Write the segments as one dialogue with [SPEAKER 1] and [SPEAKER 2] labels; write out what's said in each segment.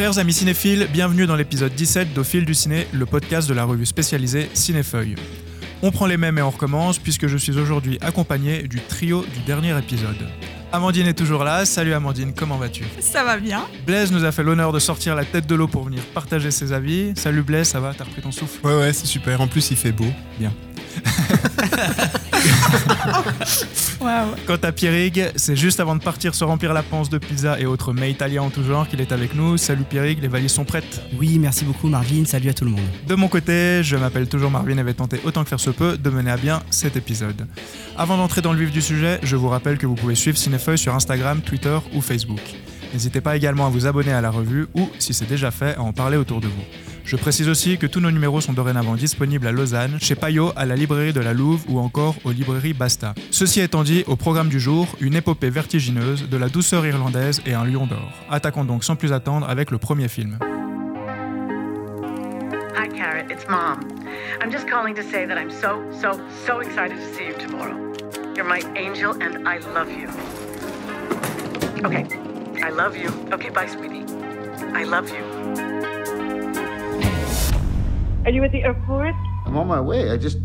[SPEAKER 1] Chers amis cinéphiles, bienvenue dans l'épisode 17 d'Au fil du ciné, le podcast de la revue spécialisée Cinéfeuille. On prend les mêmes et on recommence puisque je suis aujourd'hui accompagné du trio du dernier épisode. Amandine est toujours là. Salut Amandine, comment vas-tu?
[SPEAKER 2] Ça va bien.
[SPEAKER 1] Blaise nous a fait l'honneur de sortir la tête de l'eau pour venir partager ses avis. Salut Blaise, ça va? T'as repris ton souffle?
[SPEAKER 3] Ouais, ouais, c'est super. En plus, il fait beau. Bien.
[SPEAKER 1] Quant à Pierrig, c'est juste avant de partir se remplir la panse de pizza et autres mets italiens en tout genre qu'il est avec nous. Salut Pierrig, les valises sont prêtes
[SPEAKER 4] Oui, merci beaucoup Marvin, salut à tout le monde.
[SPEAKER 1] De mon côté, je m'appelle toujours Marvin et vais tenter autant que faire se peut de mener à bien cet épisode. Avant d'entrer dans le vif du sujet, je vous rappelle que vous pouvez suivre Cinefeuille sur Instagram, Twitter ou Facebook. N'hésitez pas également à vous abonner à la revue ou, si c'est déjà fait, à en parler autour de vous. Je précise aussi que tous nos numéros sont dorénavant disponibles à Lausanne, chez Payot, à la librairie de la Louve ou encore aux librairies Basta. Ceci étant dit, au programme du jour, une épopée vertigineuse, de la douceur irlandaise et un lion d'or. Attaquons donc sans plus attendre avec le premier film.
[SPEAKER 5] Hi, Carrot. It's Mom. I'm just calling to say that I'm so, so, so excited to see you tomorrow. You're my angel, and I love you. Okay. I love you. Okay, bye, sweetie. I love you.
[SPEAKER 6] Are you at the airport?
[SPEAKER 7] I'm on my way. I just.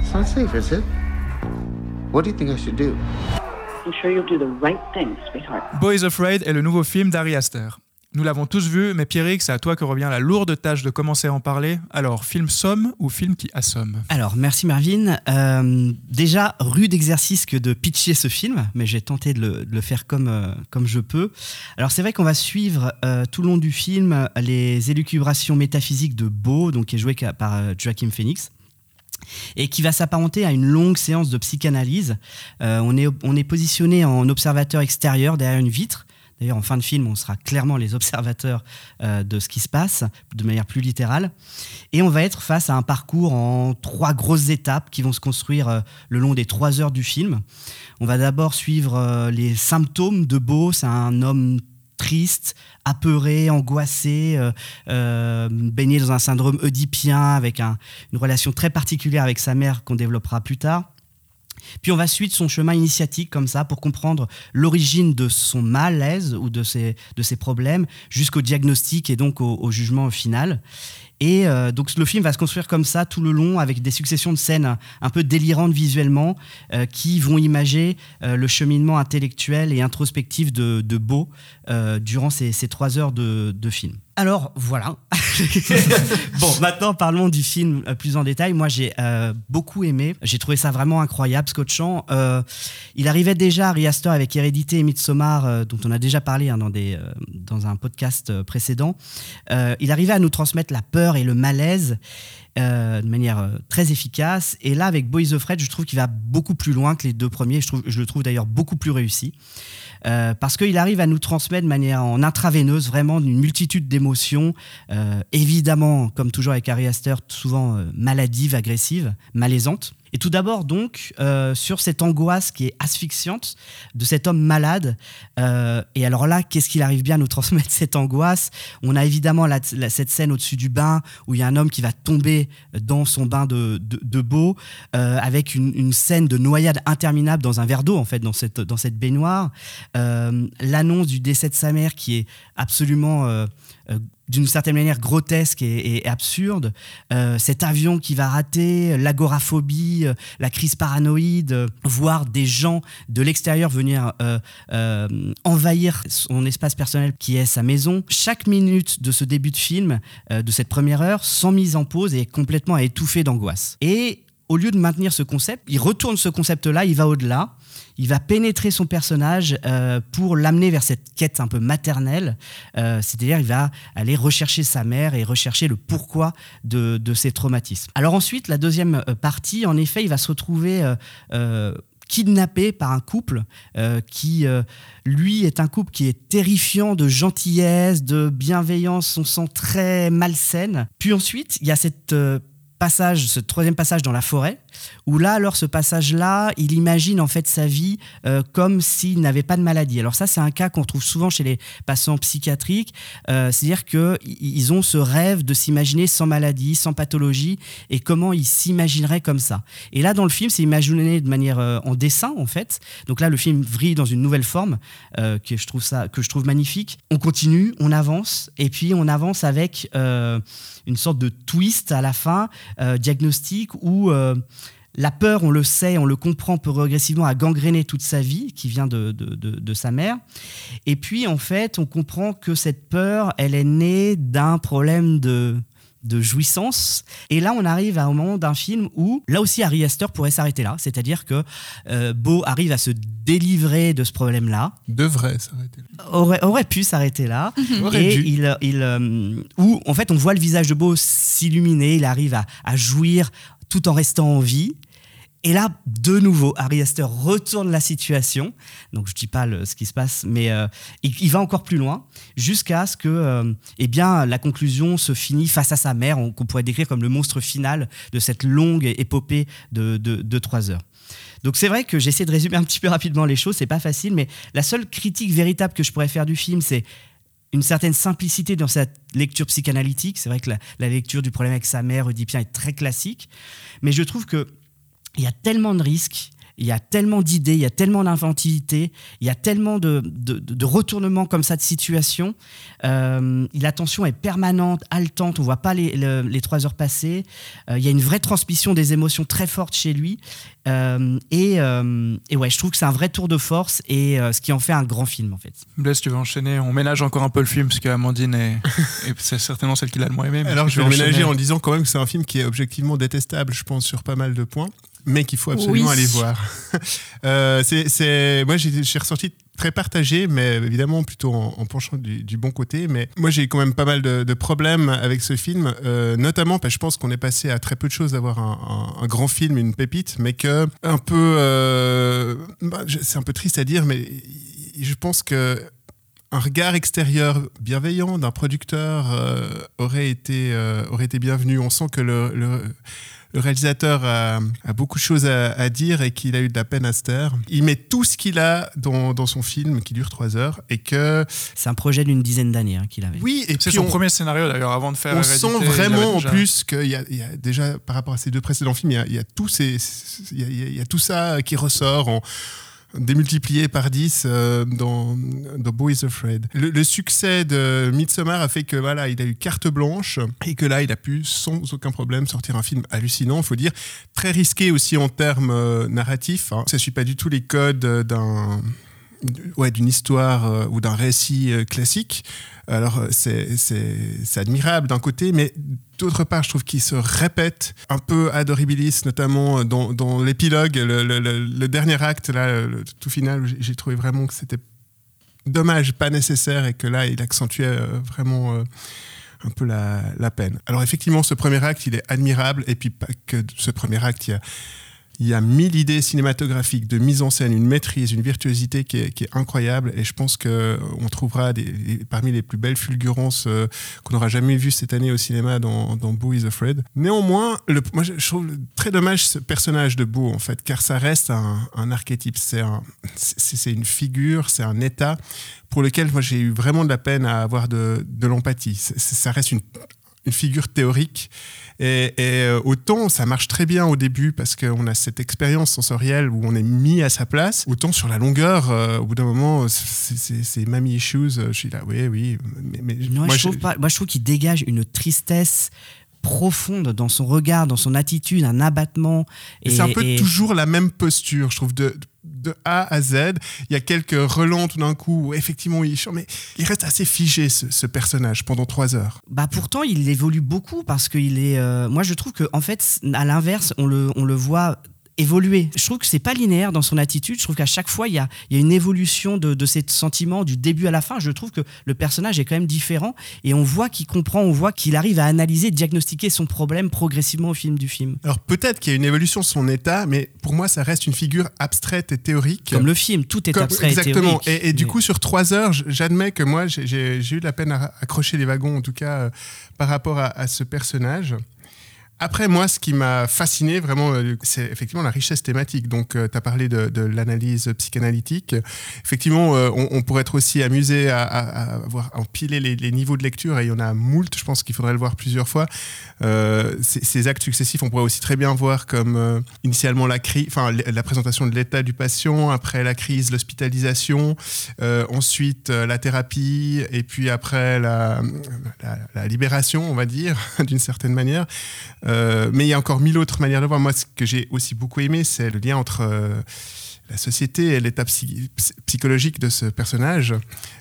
[SPEAKER 7] It's not safe, is it? What do you think I should do?
[SPEAKER 6] I'm sure you'll do the right thing, sweetheart.
[SPEAKER 1] Boys Afraid est le nouveau film d'Ari Aster. Nous l'avons tous vu, mais Pierrick, c'est à toi que revient la lourde tâche de commencer à en parler. Alors, film somme ou film qui assomme
[SPEAKER 4] Alors, merci Marvin. Euh, déjà, rude exercice que de pitcher ce film, mais j'ai tenté de le, faire comme, euh, comme je peux. Alors, c'est vrai qu'on va suivre euh, tout le long du film les élucubrations métaphysiques de Beau, donc qui est joué par Joachim Phoenix et qui va s'apparenter à une longue séance de psychanalyse. On est positionné en observateur extérieur derrière une vitre. D'ailleurs, en fin de film, on sera clairement les observateurs euh, de ce qui se passe, de manière plus littérale. Et on va être face à un parcours en trois grosses étapes qui vont se construire euh, le long des trois heures du film. On va d'abord suivre euh, les symptômes de Beau. C'est un homme triste, apeuré, angoissé, baigné dans un syndrome oedipien avec un- une relation très particulière avec sa mère qu'on développera plus tard. Puis on va suivre son chemin initiatique comme ça pour comprendre l'origine de son malaise ou de ses, de ses problèmes jusqu'au diagnostic et donc au, jugement final. Et euh, donc le film va se construire comme ça tout le long avec des successions de scènes un, peu délirantes visuellement euh, qui vont imager euh, le cheminement intellectuel et introspectif de, Beau durant ces, trois heures de film. Alors voilà. bon, maintenant parlons du film euh, plus en détail. Moi j'ai euh, beaucoup aimé. J'ai trouvé ça vraiment incroyable, scotchant. Euh, il arrivait déjà à Riaster avec Hérédité et Midsommar, euh, dont on a déjà parlé hein, dans, des, euh, dans un podcast précédent. Il arrivait à nous transmettre la peur et le malaise de manière très efficace. Et là, avec Boys of Fred, je trouve qu'il va beaucoup plus loin que les deux premiers. Je le trouve d'ailleurs beaucoup plus réussi. Euh, parce qu'il arrive à nous transmettre de manière en intraveineuse vraiment une multitude d'émotions, euh, évidemment, comme toujours avec Harry Astor, souvent euh, maladives, agressives, malaisantes. Et tout d'abord, donc, euh, sur cette angoisse qui est asphyxiante de cet homme malade. Euh, et alors là, qu'est-ce qu'il arrive bien à nous transmettre cette angoisse? On a évidemment cette scène au-dessus du bain où il y a un homme qui va tomber dans son bain de, de, beau, euh, avec une, une scène de noyade interminable dans un verre d'eau, en fait, dans cette, dans cette baignoire. L'annonce du décès de sa mère qui est absolument. Euh, d'une certaine manière grotesque et, absurde, Euh, cet avion qui va rater, l'agoraphobie, euh, la crise paranoïde, voir des gens de l'extérieur venir envahir son espace personnel qui est sa maison. Chaque minute de ce début de film, de cette première heure, sans mise en pause, est complètement étouffée d'angoisse. Et au lieu de maintenir ce concept, il retourne ce concept-là, il va au-delà. Il va pénétrer son personnage euh, pour l'amener vers cette quête un peu maternelle. Euh, C'est-à-dire, il va aller rechercher sa mère et rechercher le pourquoi de, de ses traumatismes. Alors ensuite, la deuxième euh, partie, en effet, il va se retrouver kidnappé par un couple qui, lui, est un couple qui est terrifiant de gentillesse, de bienveillance, on sent très malsaine. Puis ensuite, il y a cette... passage, ce troisième passage dans la forêt, où là, alors ce passage-là, il imagine en fait sa vie euh, comme s'il n'avait pas de maladie. Alors ça, c'est un cas qu'on trouve souvent chez les patients psychiatriques, euh, c'est-à-dire qu'ils ont ce rêve de s'imaginer sans maladie, sans pathologie, et comment ils s'imagineraient comme ça. Et là, dans le film, c'est imaginé de manière euh, en dessin, en fait. Donc là, le film vrille dans une nouvelle forme, que, je trouve ça, que je trouve magnifique. On continue, on avance, et puis on avance avec une sorte de twist à la fin, diagnostic, où la peur, on le sait, on le comprend, peut progressivement à gangréner toute sa vie, qui vient de, de, sa mère. Et puis, en fait, on comprend que cette peur, elle est née d'un problème de, de jouissance. Et là, on arrive à un moment d'un film où, là aussi, Harry Astor pourrait s'arrêter là. C'est-à-dire que euh, Beau arrive à se délivrer de ce problème-là.
[SPEAKER 3] Devrait s'arrêter
[SPEAKER 4] là. Aurait, aurait pu s'arrêter là. et il, il euh, où, en fait, on voit le visage de Beau s'illuminer. Il arrive à, à jouir tout en restant en vie. Et là, de nouveau, Harry Astor retourne la situation. Donc, je ne dis pas ce qui se passe, mais euh, il, va encore plus loin, jusqu'à ce que euh, eh bien, la conclusion se finit face à sa mère, qu'on pourrait décrire comme le monstre final de cette longue épopée de, de, trois heures. Donc c'est vrai que j'essaie de résumer un petit peu rapidement les choses, c'est pas facile, mais la seule critique véritable que je pourrais faire du film, c'est une certaine simplicité dans cette lecture psychanalytique. C'est vrai que la, lecture du problème avec sa mère, Oedipien, est très classique, mais je trouve que il y a tellement de risques, il y a tellement d'idées, il y a tellement d'inventivité, il y a tellement de, de, retournements comme ça de situation. Euh, la tension est permanente, haletante, on ne voit pas les, les, trois heures passer. Euh, il y a une vraie transmission des émotions très fortes chez lui. Euh, et, et, ouais, je trouve que c'est un vrai tour de force et ce qui en fait un grand film en fait.
[SPEAKER 1] Blaise, tu veux enchaîner? On ménage encore un peu le film parce qu'Amandine est, c'est certainement celle qui l'a le moins aimé.
[SPEAKER 3] Alors je vais ménager en disant quand même que c'est un film qui est objectivement détestable, je pense, sur pas mal de points mais qu'il faut absolument aller voir. euh, c'est, moi, j'ai ressorti très partagé, mais évidemment plutôt en, penchant du, bon côté. Mais moi, j'ai quand même pas mal de, problèmes avec ce film, euh, notamment parce que je pense qu'on est passé à très peu de choses d'avoir un, grand film, une pépite, mais que un peu, euh, bah, c'est un peu triste à dire, mais je pense que un regard extérieur bienveillant d'un producteur euh, aurait été aurait été bienvenu. On sent que le, le le réalisateur a, beaucoup de choses à, dire et qu'il a eu de la peine à se taire. Il met tout ce qu'il a dans, son film qui dure trois heures et que...
[SPEAKER 4] C'est un projet d'une dizaine d'années hein, qu'il avait.
[SPEAKER 1] Oui, et c'est son premier scénario d'ailleurs avant de faire...
[SPEAKER 3] On sent vraiment en plus qu'il y, a déjà, par rapport à ses deux précédents films, il y a, tout, ces, il y a tout ça qui ressort en démultiplié par 10 euh, dans, dans Boys Afraid. Le, succès de Midsommar a fait que voilà, il a eu carte blanche et que là, il a pu sans aucun problème sortir un film hallucinant, il faut dire, très risqué aussi en termes euh, narratifs. Hein. Ça ne suit pas du tout les codes d'un ouais, d'une histoire euh, ou d'un récit classique. Alors c'est admirable d'un côté, mais d'autre part, je trouve qu'il se répète un peu ad horribilis, notamment dans, dans l'épilogue, le, dernier acte, là, le tout final, j'ai trouvé vraiment que c'était dommage, pas nécessaire, et que là, il accentuait euh, vraiment euh, un peu la, la, peine. Alors effectivement, ce premier acte, il est admirable, et puis pas que ce premier acte, il y a il y a mille idées cinématographiques de mise en scène, une maîtrise, une virtuosité qui est, incroyable. Et je pense qu'on trouvera des, parmi les plus belles fulgurances euh, qu'on n'aura jamais vues cette année au cinéma dans, Boo is Afraid. Néanmoins, moi je trouve très dommage ce personnage de Boo, en fait, car ça reste un, archétype. C'est un, une figure, c'est un état pour lequel moi j'ai eu vraiment de la peine à avoir de, de l'empathie. Ça reste une, une figure théorique et, euh, autant ça marche très bien au début parce qu'on a cette expérience sensorielle où on est mis à sa place, autant sur la longueur, euh, au bout d'un moment, c'est mamie issues. Euh, je suis là, oui, oui.
[SPEAKER 4] Mais, moi, je trouve moi, je trouve qu'il dégage une tristesse profonde dans son regard, dans son attitude, un abattement.
[SPEAKER 3] Et, c'est un peu toujours la même posture, je trouve, de, de A à Z. Il y a quelques relents tout d'un coup où effectivement il chante, mais il reste assez figé ce, personnage pendant trois heures.
[SPEAKER 4] Bah pourtant il évolue beaucoup parce qu'il est. Euh, moi je trouve que en fait à l'inverse on le, on le voit évoluer. Je trouve que c'est pas linéaire dans son attitude. Je trouve qu'à chaque fois, il y a, y a, une évolution de, de ses sentiments du début à la fin. Je trouve que le personnage est quand même différent et on voit qu'il comprend, on voit qu'il arrive à analyser, diagnostiquer son problème progressivement au film du film.
[SPEAKER 3] Alors peut-être qu'il y a une évolution de son état, mais pour moi, ça reste une figure abstraite et théorique.
[SPEAKER 4] Comme le film, tout est abstrait
[SPEAKER 3] exactement.
[SPEAKER 4] et théorique.
[SPEAKER 3] Et, et du coup, sur trois heures, j'admets que moi, j'ai eu de la peine à accrocher les wagons, en tout cas, euh, par rapport à, à ce personnage. Après, moi, ce qui m'a fasciné vraiment, euh, c'est effectivement la richesse thématique. Donc, tu as parlé de, l'analyse psychanalytique. Effectivement, on, on, pourrait être aussi amusé à, à, à empiler les, niveaux de lecture, et il y en a moult. Je pense qu'il faudrait le voir plusieurs fois. Ces, actes successifs, on pourrait aussi très bien voir comme initialement la, crise, enfin, la présentation de l'état du patient, après la crise, l'hospitalisation, ensuite la thérapie, et puis après la libération, on va dire, d'une certaine manière. Euh, mais il y a encore mille autres manières de voir. Moi, ce que j'ai aussi beaucoup aimé, c'est le lien entre euh, la société et l'état psychologique de ce personnage,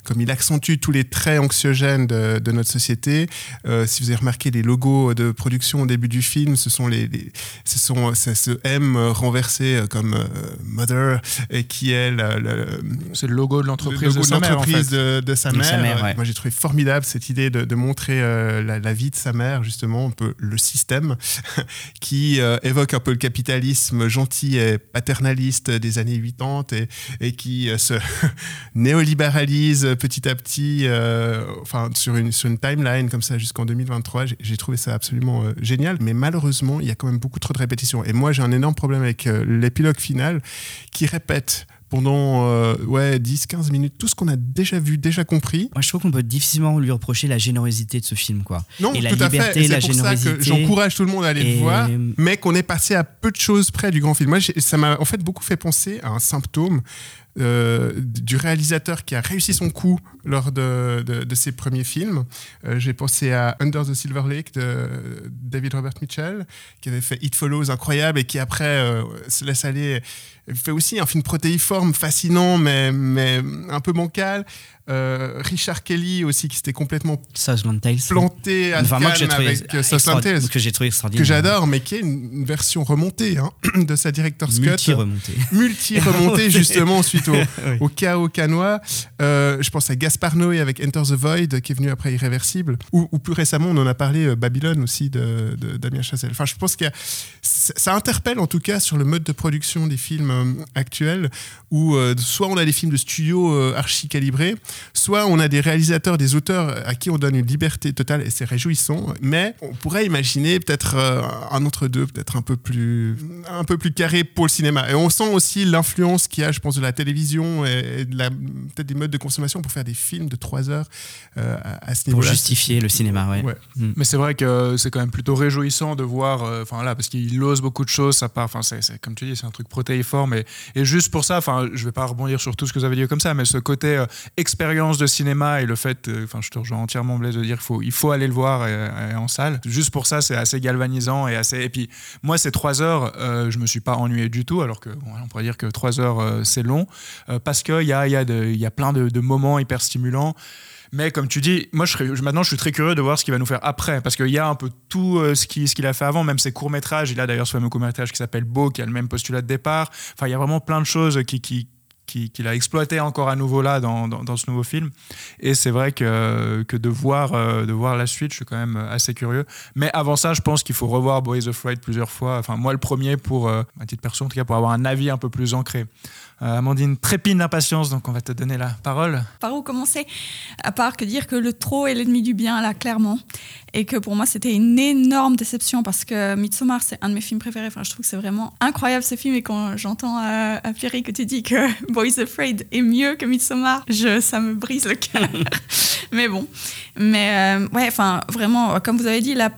[SPEAKER 3] comme il accentue tous les traits anxiogènes de, de notre société. Euh, si vous avez remarqué les logos de production au début du film, ce sont les, les ce sont ce M renversé comme euh, Mother et qui est le, le
[SPEAKER 1] c'est le logo de l'entreprise de, sa mère, en fait.
[SPEAKER 3] de, de, sa mère.
[SPEAKER 4] Sa mère ouais.
[SPEAKER 3] Moi, j'ai trouvé formidable cette idée de, de montrer euh, la, la, vie de sa mère, justement, un peu le système qui euh, évoque un peu le capitalisme gentil et paternaliste des années 80 et, qui euh, se néolibéralise petit à petit, euh, sur une, sur une timeline comme ça jusqu'en 2023. J'ai trouvé ça absolument euh, génial, mais malheureusement, il y a quand même beaucoup trop de répétitions. Et moi, j'ai un énorme problème avec l'épilogue final qui répète pendant euh, ouais, 10-15 minutes tout ce qu'on a déjà vu, déjà compris.
[SPEAKER 4] Moi, je trouve qu'on peut difficilement lui reprocher la générosité de ce film. Quoi.
[SPEAKER 3] Non,
[SPEAKER 4] et la
[SPEAKER 3] tout
[SPEAKER 4] liberté,
[SPEAKER 3] à fait.
[SPEAKER 4] la
[SPEAKER 3] C'est pour
[SPEAKER 4] générosité.
[SPEAKER 3] ça que j'encourage tout le monde à aller
[SPEAKER 4] Et-
[SPEAKER 3] le voir, mais qu'on est passé à peu de choses près du grand film. Moi, ça m'a en fait beaucoup fait penser à un symptôme euh, du réalisateur qui a réussi son coup lors de, de, de ses premiers films. Euh, J'ai pensé à Under the Silver Lake de David Robert Mitchell, qui avait fait It Follows incroyable et qui après euh, se laisse aller. Il fait aussi un film protéiforme, fascinant, mais, mais un peu bancal. Euh, Richard Kelly aussi, qui s'était complètement
[SPEAKER 4] Tales.
[SPEAKER 3] planté à
[SPEAKER 4] Enfin, moi, que
[SPEAKER 3] avec euh,
[SPEAKER 4] extra-
[SPEAKER 3] Tales,
[SPEAKER 4] que j'ai trouvé extraordinaire.
[SPEAKER 3] que j'adore, mais qui est une une version remontée hein, de sa director's cut
[SPEAKER 4] Multi-remontée.
[SPEAKER 3] multi-remontée justement suite au,
[SPEAKER 4] Oui.
[SPEAKER 3] au chaos canois. Euh, je pense à Gaspar Noé avec Enter the Void qui est venu après Irréversible. Ou, ou plus récemment, on en a parlé, euh, Babylone aussi de, de Damien Chazelle. Enfin, je pense que ça interpelle en tout cas sur le mode de production des films euh, actuels où euh, soit on a des films de studio euh, archi calibrés, soit on a des réalisateurs, des auteurs à qui on donne une liberté totale et c'est réjouissant. Mais on pourrait imaginer peut-être euh, un entre deux, peut-être un peu plus un peu plus carré pour le cinéma. Et on sent aussi l'influence qu'il y a, je pense, de la télévision et, et de la peut-être des modes de consommation pour faire des films de trois heures euh, à, à ce
[SPEAKER 4] Pour
[SPEAKER 3] niveau-là.
[SPEAKER 4] justifier le cinéma, ouais.
[SPEAKER 3] Ouais.
[SPEAKER 1] Mais c'est vrai que c'est quand même plutôt réjouissant de voir, euh, enfin là, parce qu'il ose beaucoup de choses, ça part, enfin c'est c'est- comme tu dis, c'est un truc protéiforme et, juste pour ça, enfin je vais pas rebondir sur tout ce que vous avez dit comme ça, mais ce côté euh, expérience de cinéma et le fait, euh, enfin je te rejoins entièrement Blaise de dire qu'il faut, il faut aller le voir et en salle. Juste pour ça, c'est assez galvanisant et assez. Et puis moi, ces trois heures, euh, je me suis pas ennuyé du tout, alors que on pourrait dire que trois heures euh, c'est long, euh, parce qu'il y a, y, a y a plein de moments hyper stimulants. Mais comme tu dis, moi je serais- maintenant je suis très curieux de voir ce qu'il va nous faire après, parce qu'il y a un peu tout euh, ce qu'il a fait avant, même ses courts métrages. Il a d'ailleurs ce fameux court métrage qui s'appelle Beau, qui a le même postulat de départ. Enfin, il y a vraiment plein de choses qui, qui, qui- qu'il a exploité encore à nouveau là dans, dans, ce nouveau film. Et c'est vrai que, que de, voir, euh, de voir la suite, je suis quand même assez curieux. Mais avant ça, je pense qu'il faut revoir Boys Afraid plusieurs fois. Enfin, moi, le premier, pour, euh, à titre perso, en tout cas, pour avoir un avis un peu plus ancré. Euh, Amandine trépine d'impatience, donc on va te donner la parole.
[SPEAKER 2] Par où commencer? À part que dire que le trop est l'ennemi du bien, là, clairement. Et que pour moi, c'était une énorme déception parce que Midsommar, c'est un de mes films préférés. Enfin, je trouve que c'est vraiment incroyable ce film. Et quand j'entends à, à Pierre que tu dis que Boys Afraid est mieux que Midsommar, je, ça me brise le cœur. Mais bon. Mais euh, ouais, enfin, vraiment, comme vous avez dit, la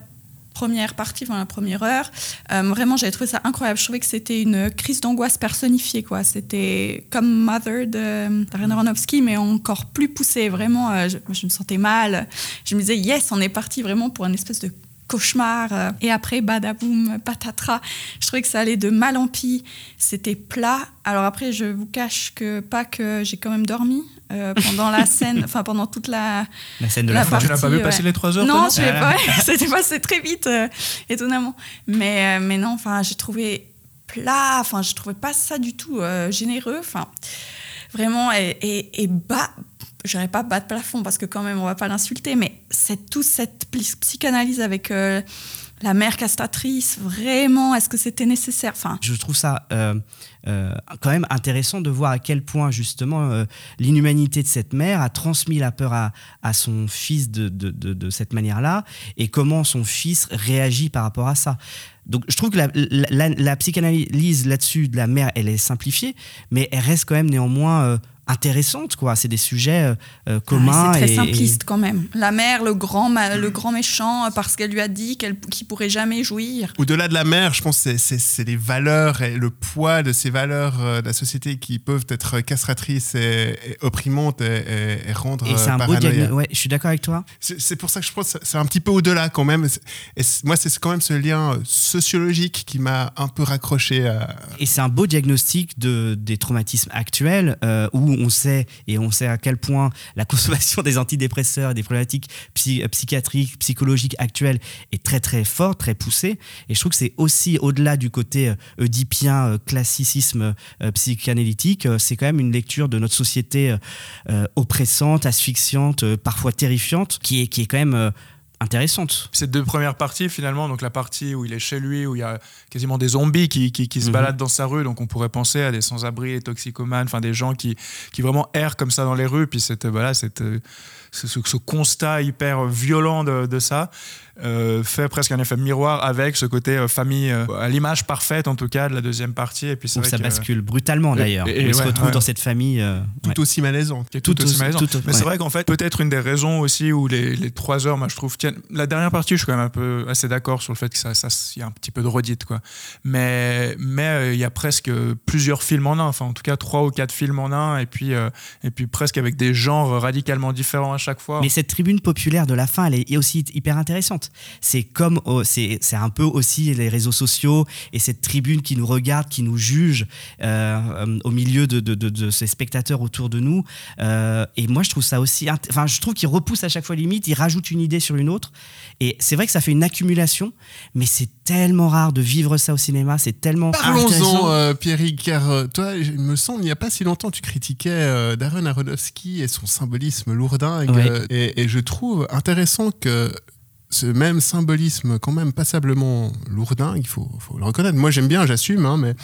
[SPEAKER 2] première partie, enfin la première heure, euh, vraiment j'avais trouvé ça incroyable. Je trouvais que c'était une crise d'angoisse personnifiée, quoi. C'était comme Mother de Darren Aronofsky, mais encore plus poussé. Vraiment, euh, je, je me sentais mal. Je me disais, yes, on est parti vraiment pour une espèce de cauchemar. euh, Et après, badaboum, patatras. Je trouvais que ça allait de mal en pis. C'était plat. Alors après, je vous cache que pas que j'ai quand même dormi euh, pendant la scène, enfin pendant toute la,
[SPEAKER 4] La scène de
[SPEAKER 2] La
[SPEAKER 4] la, fin.
[SPEAKER 2] partie,
[SPEAKER 1] Tu n'as pas vu
[SPEAKER 2] ouais.
[SPEAKER 1] passer les trois heures
[SPEAKER 2] non, je l'ai pas. C'était passé très vite, euh, étonnamment. Mais, euh, mais non, enfin, j'ai trouvé plat. Enfin, je trouvais pas ça du tout euh, généreux. Enfin, vraiment, et, et, et bas. Je dirais pas bas de plafond parce que quand même, on va pas l'insulter. Mais c'est toute cette psychanalyse avec. euh, la mère castratrice, vraiment, est-ce que c'était nécessaire? Enfin,
[SPEAKER 4] Je trouve ça euh, euh, quand même intéressant de voir à quel point justement l'inhumanité de cette mère a transmis la peur à, à son fils de, de, de, cette manière-là et comment son fils réagit par rapport à ça. Donc je trouve que la psychanalyse là-dessus de la mère, elle est simplifiée, mais elle reste quand même néanmoins euh, intéressante quoi c'est des sujets euh, euh, communs
[SPEAKER 2] Ah, c'est très
[SPEAKER 4] et-
[SPEAKER 2] simpliste quand même. La mère, le grand, ma- le grand méchant, euh, parce qu'elle lui a dit qu'elle qu'il pourrait jamais jouir.
[SPEAKER 3] Au-delà de la mère, je pense que c'est- c'est c'est les valeurs et le poids de ces valeurs euh, de la société qui peuvent être castratrices et, et opprimantes et, et- et rendre
[SPEAKER 4] et, c'est un beau diagnostic ouais je suis d'accord avec toi
[SPEAKER 3] C'est c'est pour ça que je pense que c'est un petit peu au-delà quand même. Et moi, c'est quand même ce lien sociologique qui m'a un peu raccroché à,
[SPEAKER 4] Et c'est un beau diagnostic de, des traumatismes actuels euh, où on sait et on sait à quel point la consommation des antidépresseurs et des problématiques euh, psychiatriques, psychologiques actuelles est très très forte, très poussée. Et je trouve que c'est aussi au-delà du côté euh, oedipien, euh, classicisme psychanalytique, c'est quand même une lecture de notre société oppressante, asphyxiante, parfois terrifiante, qui est, qui est quand même intéressante.
[SPEAKER 1] Ces deux premières parties, finalement, donc la partie où il est chez lui, où il y a quasiment des zombies qui, qui, qui se
[SPEAKER 4] Mhm.
[SPEAKER 1] baladent dans sa rue, donc on pourrait penser à des sans-abri, des toxicomanes, enfin des gens qui, qui vraiment errent comme ça dans les rues, puis cette, voilà, cette, euh, ce, ce- ce constat hyper violent de, de ça euh, fait presque un effet miroir avec ce côté euh, famille, euh, à l'image parfaite en tout cas de la deuxième partie. Et puis
[SPEAKER 4] Où ça bascule brutalement d'ailleurs.
[SPEAKER 1] et- et
[SPEAKER 4] il se
[SPEAKER 1] ouais,
[SPEAKER 4] retrouve
[SPEAKER 1] ouais.
[SPEAKER 4] dans cette famille. euh,
[SPEAKER 3] tout
[SPEAKER 4] ouais.
[SPEAKER 3] aussi malaisant.
[SPEAKER 1] qui est tout,
[SPEAKER 4] Tout
[SPEAKER 1] aussi malaisant.
[SPEAKER 4] tout-
[SPEAKER 1] Mais c'est vrai qu'en fait, peut-être une des raisons aussi où les, les trois heures, moi je trouve, tiennent. La dernière partie, je suis quand même un peu assez d'accord sur le fait que ça, y a un petit peu de redite, quoi. Mais mais euh, il y a presque plusieurs films en un, enfin en tout cas trois ou quatre films en un, et puis euh, et puis presque avec des genres radicalement différents à chaque fois.
[SPEAKER 4] Mais cette tribune populaire de la fin, elle est aussi hyper intéressante. C'est comme, oh, c'est c'est un peu aussi les réseaux sociaux et cette tribune qui nous regarde, qui nous juge euh, euh, au milieu de, de, de- de ces spectateurs autour de nous. Euh, et moi, je trouve ça aussi, enfin, je trouve qu'il repousse à chaque fois limite, il rajoute une idée sur une autre. Et c'est vrai que ça fait une accumulation, mais c'est tellement rare de vivre ça au cinéma, c'est tellement
[SPEAKER 3] Parlons-en, euh, Pierrick, car euh, toi, il me semble, il n'y a pas si longtemps, tu critiquais euh, Darren Aronofsky et son symbolisme lourdingue. Euh, et, et je trouve intéressant que ce même symbolisme, quand même passablement lourdingue, il faut, faut le reconnaître. Moi, j'aime bien, j'assume, hein, mais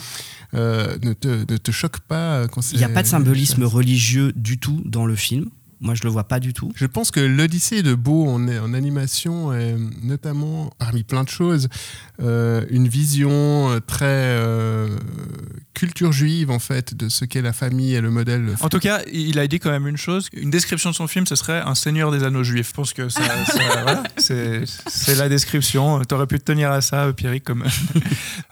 [SPEAKER 3] euh, ne, te, ne te choque pas quand c'est.
[SPEAKER 4] Il n'y a pas de symbolisme religieux du tout dans le film. Moi, je le vois pas du tout.
[SPEAKER 3] Je pense que l'Odyssée de Beau en, en animation est notamment, parmi plein de choses, euh, une vision euh, très euh, culture juive en fait de ce qu'est la famille et le modèle.
[SPEAKER 1] En tout cas, il a dit quand même une chose. Une description de son film, ce serait un Seigneur des Anneaux juifs. Je pense que ça, ça- voilà, c'est la description. T'aurais pu te tenir à ça, Pierrick. Comme...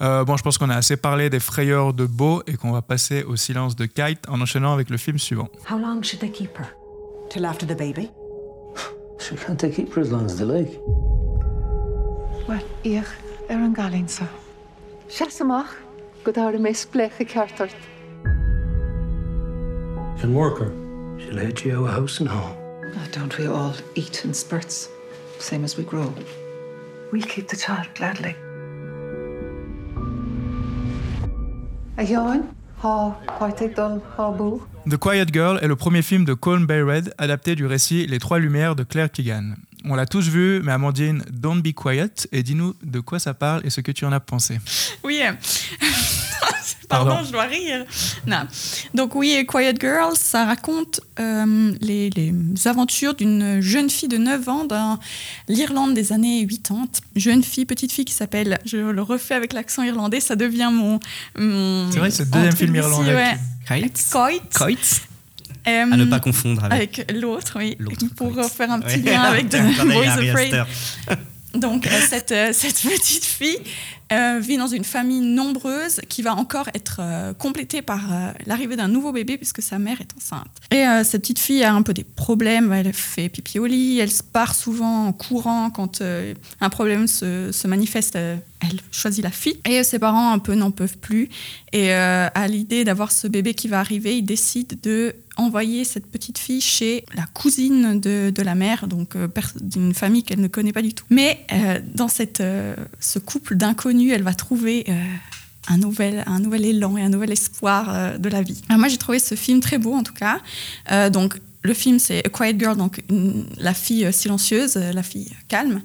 [SPEAKER 1] Euh, bon, je pense qu'on a assez parlé des frayeurs de Beau et qu'on va passer au silence de Kite en enchaînant avec le film suivant.
[SPEAKER 8] How long should they keep her? Till after the baby?
[SPEAKER 9] she can't take it for as long as they like?
[SPEAKER 10] Well, ich er an galinn sa. Seasamach go dáir mé splecha ceartart.
[SPEAKER 9] Can work her. She'll head you out of house and home.
[SPEAKER 10] Oh, don't we all eat in spurts, same as we grow? We'll keep the child gladly. A Johan,
[SPEAKER 1] The Quiet Girl est le premier film de Colm Bay-Red adapté du récit Les Trois Lumières de Claire Keegan. On l'a tous vu, mais Amandine, don't be quiet et dis-nous de quoi ça parle et ce que tu en as pensé.
[SPEAKER 2] Oui. Pardon,
[SPEAKER 1] Pardon.
[SPEAKER 2] je dois rire. Non. Donc oui, Quiet Girl, ça raconte euh, les, les aventures d'une jeune fille de 9 ans dans l'Irlande des années 80. Jeune fille, petite fille qui s'appelle, je le refais avec l'accent irlandais, ça devient mon... mon
[SPEAKER 1] C'est vrai, c'est le deuxième film irlandais
[SPEAKER 2] ouais. Coit. Euh,
[SPEAKER 4] À ne pas confondre avec.
[SPEAKER 2] avec l'autre, oui.
[SPEAKER 4] L'autre,
[SPEAKER 2] Pour
[SPEAKER 4] Coit.
[SPEAKER 2] faire un petit
[SPEAKER 4] Ouais.
[SPEAKER 2] lien avec The Boys
[SPEAKER 4] un
[SPEAKER 2] Afraid. Donc, euh, cette, euh, cette petite fille euh, vit dans une famille nombreuse qui va encore être euh, complétée par euh, l'arrivée d'un nouveau bébé puisque sa mère est enceinte. Et euh, cette petite fille a un peu des problèmes. Elle fait pipi au lit, elle part souvent en courant quand un problème se, se manifeste. Elle choisit la fille. Et ses parents un peu n'en peuvent plus. Et euh, à l'idée d'avoir ce bébé qui va arriver, ils décident de envoyer cette petite fille chez la cousine de, de la mère, donc euh, d'une famille qu'elle ne connaît pas du tout. Mais euh, dans cette, ce couple d'inconnus, elle va trouver un, nouvel, un nouvel élan et un nouvel espoir de la vie. Moi, j'ai trouvé ce film très beau, en tout cas. Donc, le film, c'est A Quiet Girl, donc la fille silencieuse, la fille calme.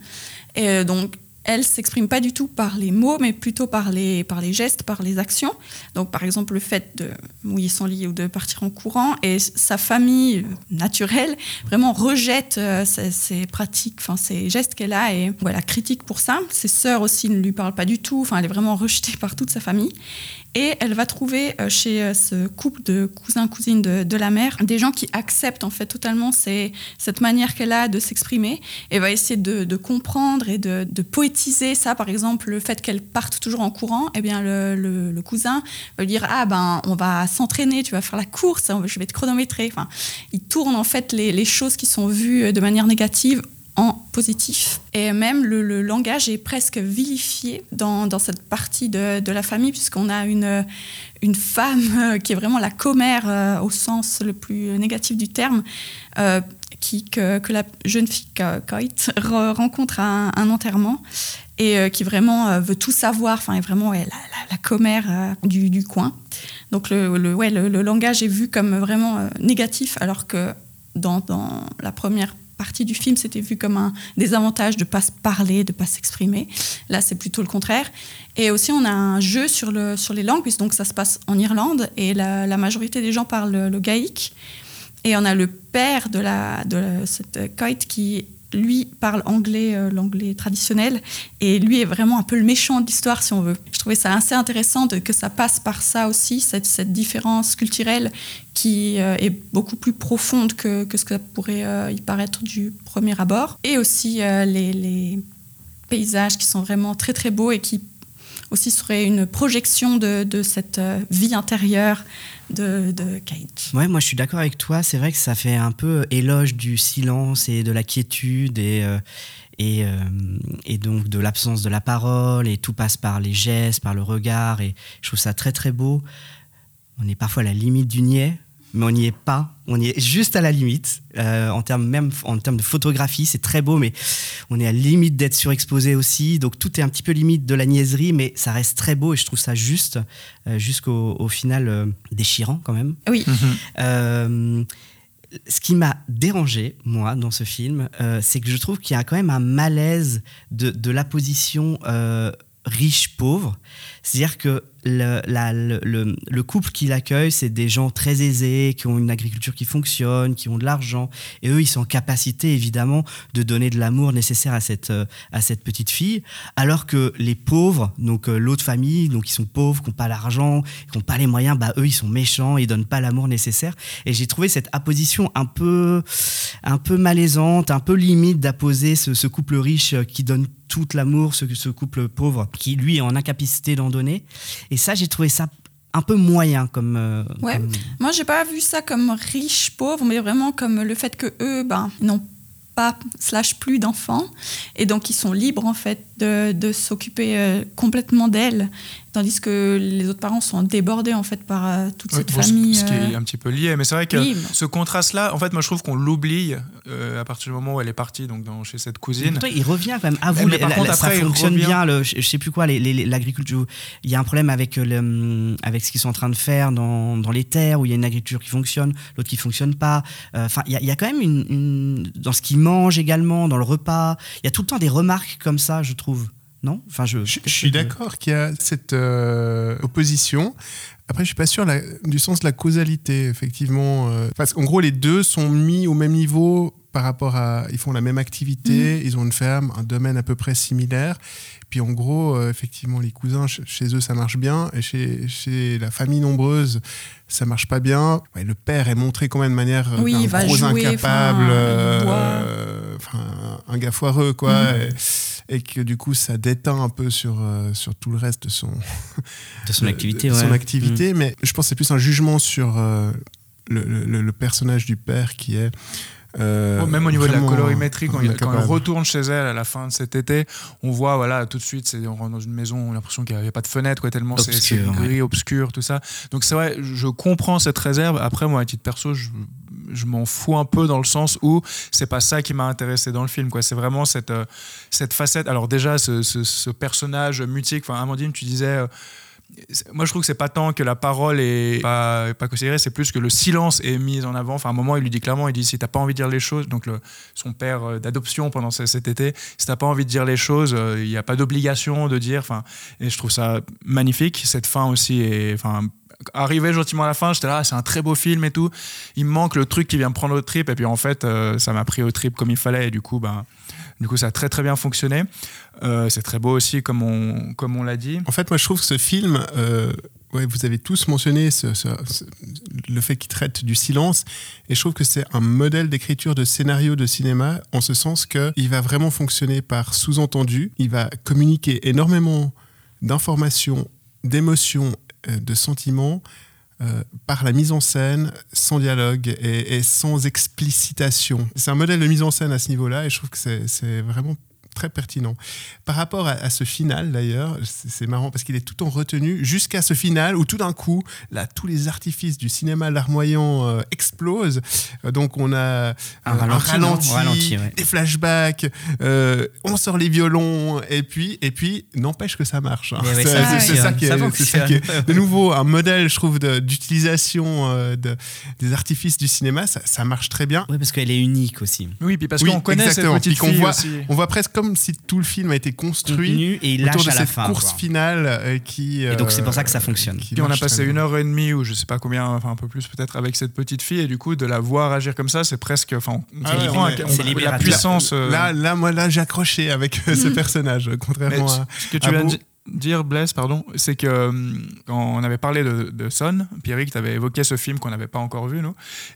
[SPEAKER 2] Et donc, elle s'exprime pas du tout par les mots, mais plutôt par les, par les gestes, par les actions. Donc, par exemple, le fait de mouiller son lit ou de partir en courant, et sa famille naturelle vraiment rejette euh, ces, pratiques, enfin ces gestes qu'elle a, et voilà, critique pour ça. Ses sœurs aussi ne lui parlent pas du tout. Enfin, elle est vraiment rejetée par toute sa famille. Et elle va trouver euh, chez euh, ce couple de cousins-cousines de, la mère des gens qui acceptent en fait totalement cette manière qu'elle a de s'exprimer et va essayer de, comprendre et de, poétiser ça. Par exemple, le fait qu'elle parte toujours en courant, eh bien le, cousin va lui dire ah ben on va s'entraîner, tu vas faire la course, je vais te chronométrer. Enfin, il tourne en fait les, les choses qui sont vues de manière négative en positif. Et même le, langage est presque vilifié dans, dans cette partie de, de la famille, puisqu'on a une, une femme euh, qui est vraiment la commère euh, au sens le plus négatif du terme, euh, qui, que, que, la jeune fille Kite rencontre à un, enterrement et qui vraiment veut tout savoir, enfin, est vraiment la, la, commère du, du, coin. Donc le, le ouais, le, langage est vu comme vraiment négatif, alors que dans, dans la première partie du film, c'était vu comme un désavantage de ne pas se parler, de ne pas s'exprimer. Là, c'est plutôt le contraire. Et aussi, on a un jeu sur, le, sur les langues, puisque donc ça se passe en Irlande, et la, majorité des gens parlent le, gaïque. Et on a le père de, la, de cette kite qui lui parle anglais, euh, l'anglais traditionnel, et lui est vraiment un peu le méchant de l'histoire, si on veut. Je trouvais ça assez intéressant que ça passe par ça aussi, cette, différence culturelle qui euh, est beaucoup plus profonde que, ce que pourrait euh, y paraître du premier abord. Et aussi les, paysages qui sont vraiment très très beaux et qui aussi seraient une projection de cette vie intérieure de, Kate.
[SPEAKER 4] Ouais, moi je suis d'accord avec toi. C'est vrai que ça fait un peu éloge du silence et de la quiétude et, euh, et, euh, et, donc de l'absence de la parole et tout passe par les gestes, par le regard et je trouve ça très très beau. On est parfois à la limite du niais mais on n'y est pas. On y est juste à la limite. Euh, en termes même en termes de photographie, c'est très beau, mais on est à la limite d'être surexposé aussi. Donc tout est un petit peu limite de la niaiserie, mais ça reste très beau et je trouve ça juste, euh, jusqu'au final euh, déchirant quand même.
[SPEAKER 2] Oui.
[SPEAKER 4] Mhm. ce qui m'a dérangé, moi, dans ce film, c'est que je trouve qu'il y a quand même un malaise de, de la position riche-pauvre. C'est-à-dire que le, le, le, couple qui l'accueille, c'est des gens très aisés, qui ont une agriculture qui fonctionne, qui ont de l'argent. Et eux, ils sont en capacité, évidemment, de donner de l'amour nécessaire à cette, euh, à cette petite fille. Alors que les pauvres, donc euh, l'autre famille, donc ils sont pauvres, qui n'ont pas l'argent, qui n'ont pas les moyens, bah, eux, ils sont méchants, ils donnent pas l'amour nécessaire. Et j'ai trouvé cette apposition un peu, un peu malaisante, un peu limite d'apposer ce, ce couple riche qui donne tout l'amour, ce, ce couple pauvre qui, lui, est en incapacité d'en donner. Et ça, j'ai trouvé ça un peu moyen comme. Euh,
[SPEAKER 2] ouais. Moi, j'ai pas vu ça comme riche, pauvre, mais vraiment comme le fait que eux, ben, n'ont pas slash plus d'enfants et donc ils sont libres en fait de, de s'occuper euh, complètement d'elle tandis que les autres parents sont débordés en fait par euh, toute cette famille.
[SPEAKER 1] Ce qui est un petit peu lié, mais c'est vrai que ce contraste-là, en fait, moi je trouve qu'on l'oublie à partir du moment où elle est partie donc dans, chez cette cousine.
[SPEAKER 4] il revient quand même. À vous, ça fonctionne bien. Le, je, sais plus quoi, l'agriculture. Il y a un problème avec le, avec ce qu'ils sont en train de faire dans, dans, les terres où il y a une agriculture qui fonctionne, l'autre qui fonctionne pas. Enfin, il, y a quand même une, une dans ce qu'ils mange également, dans le repas. Il y a tout le temps des remarques comme ça, je trouve. Non enfin, je,
[SPEAKER 3] je, suis d'accord qu'il y a cette euh, opposition. Après, je suis pas sûr du sens de la causalité, effectivement. Euh, parce qu'en gros, les deux sont mis au même niveau par rapport à. Ils font la même activité, mhm. ils ont une ferme, un domaine à peu près similaire. Puis en gros, euh, effectivement, les cousins, chez eux, ça marche bien. Et chez, chez la famille nombreuse, ça marche pas bien. le père est montré quand même de manière
[SPEAKER 2] oui, un
[SPEAKER 3] gros
[SPEAKER 2] jouer,
[SPEAKER 3] incapable, euh, un gars foireux, quoi. Mhm. Et, que du coup, ça déteint un peu sur, euh, sur tout le reste de son,
[SPEAKER 4] de son activité.
[SPEAKER 3] son activité. Mhm. Mais je pense que c'est plus un jugement sur le, le, le, personnage du père qui est
[SPEAKER 1] euh, même au niveau de la colorimétrie, quand, il, quand retourne chez elle à la fin de cet été, on voit voilà tout de suite, c'est on rentre dans une maison, on a l'impression qu'il n'y a, pas de fenêtre, quoi, tellement c'est gris, obscur, tout ça. Donc c'est vrai, je comprends cette réserve. Après, moi, à titre perso, je, je m'en fous un peu dans le sens où c'est pas ça qui m'a intéressé dans le film. Quoi. C'est vraiment cette, euh, cette facette. Alors déjà, ce, ce, personnage mutique, enfin Amandine, tu disais... Euh, moi je trouve que c'est pas tant que la parole est pas, considérée, c'est plus que le silence est mis en avant. Enfin, à un moment, il lui dit clairement, il dit si t'as pas envie de dire les choses, donc son père euh, d'adoption pendant ce- cet été, si t'as pas envie de dire les choses, il n'y a pas d'obligation de dire. Enfin, et je trouve ça magnifique. Cette fin aussi est, arrivé gentiment à la fin, j'étais là, c'est un très beau film et tout. Il me manque le truc qui vient me prendre au trip, et puis en fait, euh, ça m'a pris au trip comme il fallait, et du coup, ben, du coup, ça a très très bien fonctionné. Euh, c'est très beau aussi, comme on, comme on l'a dit.
[SPEAKER 3] En fait, moi, je trouve que ce film, euh, vous avez tous mentionné le fait qu'il traite du silence, et je trouve que c'est un modèle d'écriture de scénario de cinéma, en ce sens qu'il va vraiment fonctionner par sous-entendu, il va communiquer énormément d'informations, d'émotions, de sentiments. euh, par la mise en scène, sans dialogue et, et sans explicitation. C'est un modèle de mise en scène à ce niveau-là et je trouve que c'est vraiment très pertinent. Par rapport à, à ce final, d'ailleurs, c'est marrant parce qu'il est tout en retenue jusqu'à ce final où tout d'un coup, là, tous les artifices du cinéma larmoyant euh, explosent. Euh, donc, on a
[SPEAKER 4] Un
[SPEAKER 3] euh,
[SPEAKER 4] ralenti, non Ralenti, ouais.
[SPEAKER 3] des flashbacks, euh, on sort les violons, et puis, et puis n'empêche que ça marche. hein. C'est-
[SPEAKER 4] ça
[SPEAKER 3] qui est-
[SPEAKER 4] ça
[SPEAKER 3] c'est ça qui est-
[SPEAKER 4] fonctionne.
[SPEAKER 3] de nouveau un modèle, je trouve, de- d'utilisation euh, de- des artifices du cinéma. Ça, ça marche très bien.
[SPEAKER 4] Oui, parce qu'elle est unique aussi.
[SPEAKER 1] Oui, puis parce
[SPEAKER 3] Oui,
[SPEAKER 1] qu'on connaît cette petite
[SPEAKER 3] Puis qu'on
[SPEAKER 1] fille
[SPEAKER 3] voit,
[SPEAKER 1] aussi.
[SPEAKER 3] on voit presque comme si tout le film a été construit
[SPEAKER 4] et il
[SPEAKER 3] autour
[SPEAKER 4] lâche
[SPEAKER 3] de
[SPEAKER 4] à la
[SPEAKER 3] cette
[SPEAKER 4] fin,
[SPEAKER 3] course
[SPEAKER 4] quoi.
[SPEAKER 3] finale euh, qui.
[SPEAKER 4] Et donc, c'est
[SPEAKER 3] euh,
[SPEAKER 4] pour ça que ça fonctionne.
[SPEAKER 1] Puis on a passé une heure et demie ou je sais pas combien, enfin un peu plus peut-être avec cette petite fille et du coup de la voir agir comme ça, c'est presque, enfin
[SPEAKER 3] Ah ouais, on
[SPEAKER 1] on- la puissance. euh,
[SPEAKER 3] Là, là, moi, là, j'ai accroché avec euh, ce personnage, contrairement à.
[SPEAKER 1] ce que tu
[SPEAKER 3] à
[SPEAKER 1] de di- dire, Blaise, pardon, c'est que hum, quand on avait parlé de, de Son, Pierrick, tu avais évoqué ce film qu'on n'avait pas encore vu, nous.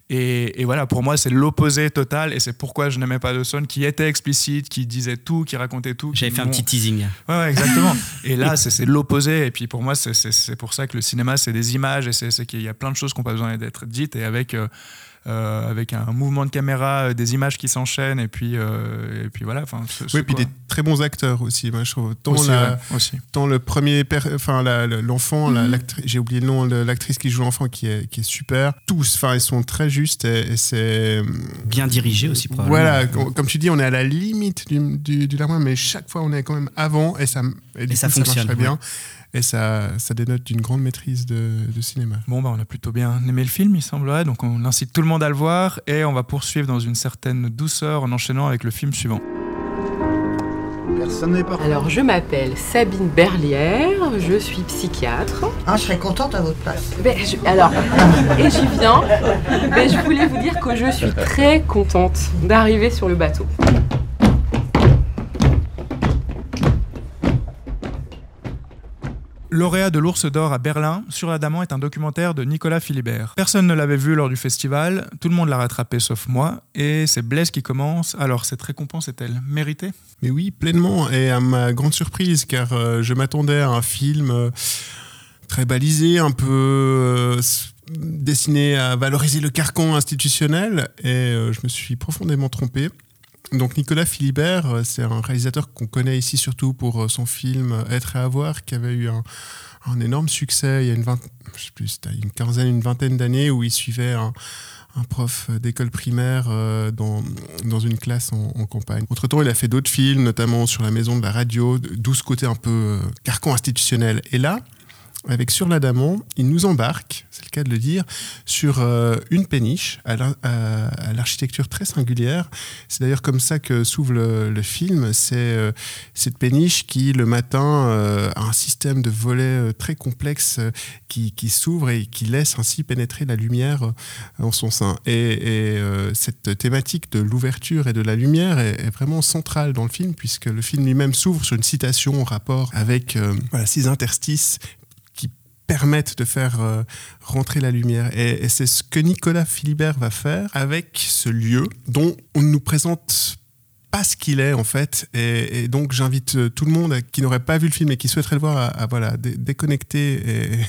[SPEAKER 1] Et, et voilà, pour moi, c'est l'opposé total et c'est pourquoi je n'aimais pas de Son, qui était explicite, qui disait tout, qui racontait tout.
[SPEAKER 4] J'avais fait un petit teasing.
[SPEAKER 1] Ouais, ouais, exactement. et là, c'est l'opposé. Et puis pour moi, c'est- pour ça que le cinéma, c'est des images et c'est qu'il y a plein de choses qui n'ont pas besoin d'être dites. Et avec, euh, euh, avec un mouvement de caméra, euh, des images qui s'enchaînent, et puis, euh, et puis voilà. Enfin, ce- ce
[SPEAKER 3] Oui, puis
[SPEAKER 1] quoi.
[SPEAKER 3] des très bons acteurs aussi, moi, je trouve. Tant,
[SPEAKER 1] Aussi,
[SPEAKER 3] la-
[SPEAKER 1] ouais, aussi.
[SPEAKER 3] tant le premier, enfin la- l'enfant, la-
[SPEAKER 2] Mhm.
[SPEAKER 3] j'ai oublié le nom de l'actrice qui joue l'enfant qui est, qui est super. Tous, enfin, ils sont très justes et, et c'est.
[SPEAKER 4] Bien dirigé aussi, probablement.
[SPEAKER 3] Voilà, com- comme tu dis, on est à la limite du, du, mais chaque fois on est quand même avant et ça, et
[SPEAKER 4] Et ça
[SPEAKER 3] coup,
[SPEAKER 4] fonctionne,
[SPEAKER 3] marche très bien.
[SPEAKER 4] ouais.
[SPEAKER 3] Et ça, ça dénote d'une grande maîtrise de, de cinéma.
[SPEAKER 1] Bon, bah, on a plutôt bien aimé le film, il semblerait. Donc on incite tout le monde à le voir. Et on va poursuivre dans une certaine douceur en enchaînant avec le film suivant.
[SPEAKER 11] Personne n'est pas.
[SPEAKER 12] Alors, je m'appelle Sabine Berlière, je suis psychiatre.
[SPEAKER 11] Ah, je serais contente à votre place.
[SPEAKER 12] Je- alors, et j'y viens. Ben, je voulais vous dire que je suis très contente d'arriver sur le bateau.
[SPEAKER 1] Lauréat de l'Ours d'Or à Berlin, Sur l'Adamant est un documentaire de Nicolas Philibert. Personne ne l'avait vu lors du festival, tout le monde l'a rattrapé sauf moi, et c'est Blaise qui commence. Alors cette récompense est-elle méritée?
[SPEAKER 3] Mais oui, pleinement. Et à ma grande surprise, car euh, je m'attendais à un film euh, très balisé, un peu euh, destiné à valoriser le carcan institutionnel. Et je me suis profondément trompé. Donc Nicolas Philibert, euh, c'est un réalisateur qu'on connaît ici surtout pour euh, son film euh, Être et avoir, qui avait eu un, énorme succès il y a une, vingt- plus, quinzaine, une vingtaine d'années, où il suivait un, prof d'école primaire dans, dans une classe en, campagne. Entre-temps, il a fait d'autres films, notamment sur la maison de la radio, d'où ce côté un peu carcan institutionnel. Et là, avec Sur l'Adamant, il nous embarque, de le dire, sur euh, une péniche à l'ar- à- à l'architecture très singulière. C'est d'ailleurs comme ça que s'ouvre le, film. C'est euh, cette péniche qui, le matin, euh, a un système de volets très complexe qui, s'ouvre et qui laisse ainsi pénétrer la lumière en son sein. Et, et, cette thématique de l'ouverture et de la lumière est, vraiment centrale dans le film, puisque le film lui-même s'ouvre sur une citation en rapport avec euh, voilà, six interstices permettent de faire euh, rentrer la lumière. Et, c'est ce que Nicolas Philibert va faire avec ce lieu dont on ne nous présente pas ce qu'il est en fait. Et, donc j'invite euh, tout le monde qui n'aurait pas vu le film et qui souhaiterait le voir à, voilà, dé- déconnecter et,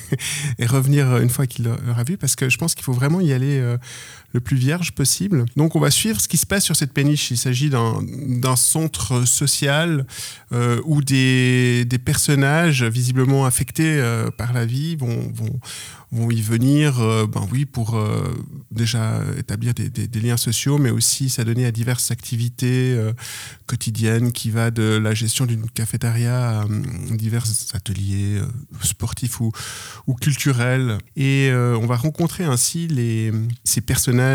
[SPEAKER 3] et revenir une fois qu'il l'aura vu parce que je pense qu'il faut vraiment y aller euh, le plus vierge possible. Donc on va suivre ce qui se passe sur cette péniche. Il s'agit d'un centre social euh, où des, personnages visiblement affectés euh, par la vie vont, y venir euh, ben oui, pour déjà établir des, liens sociaux, mais aussi s'adonner à diverses activités euh, quotidienne qui va de la gestion d'une cafétéria à divers ateliers sportifs ou, culturels. Et on va rencontrer ainsi ces personnages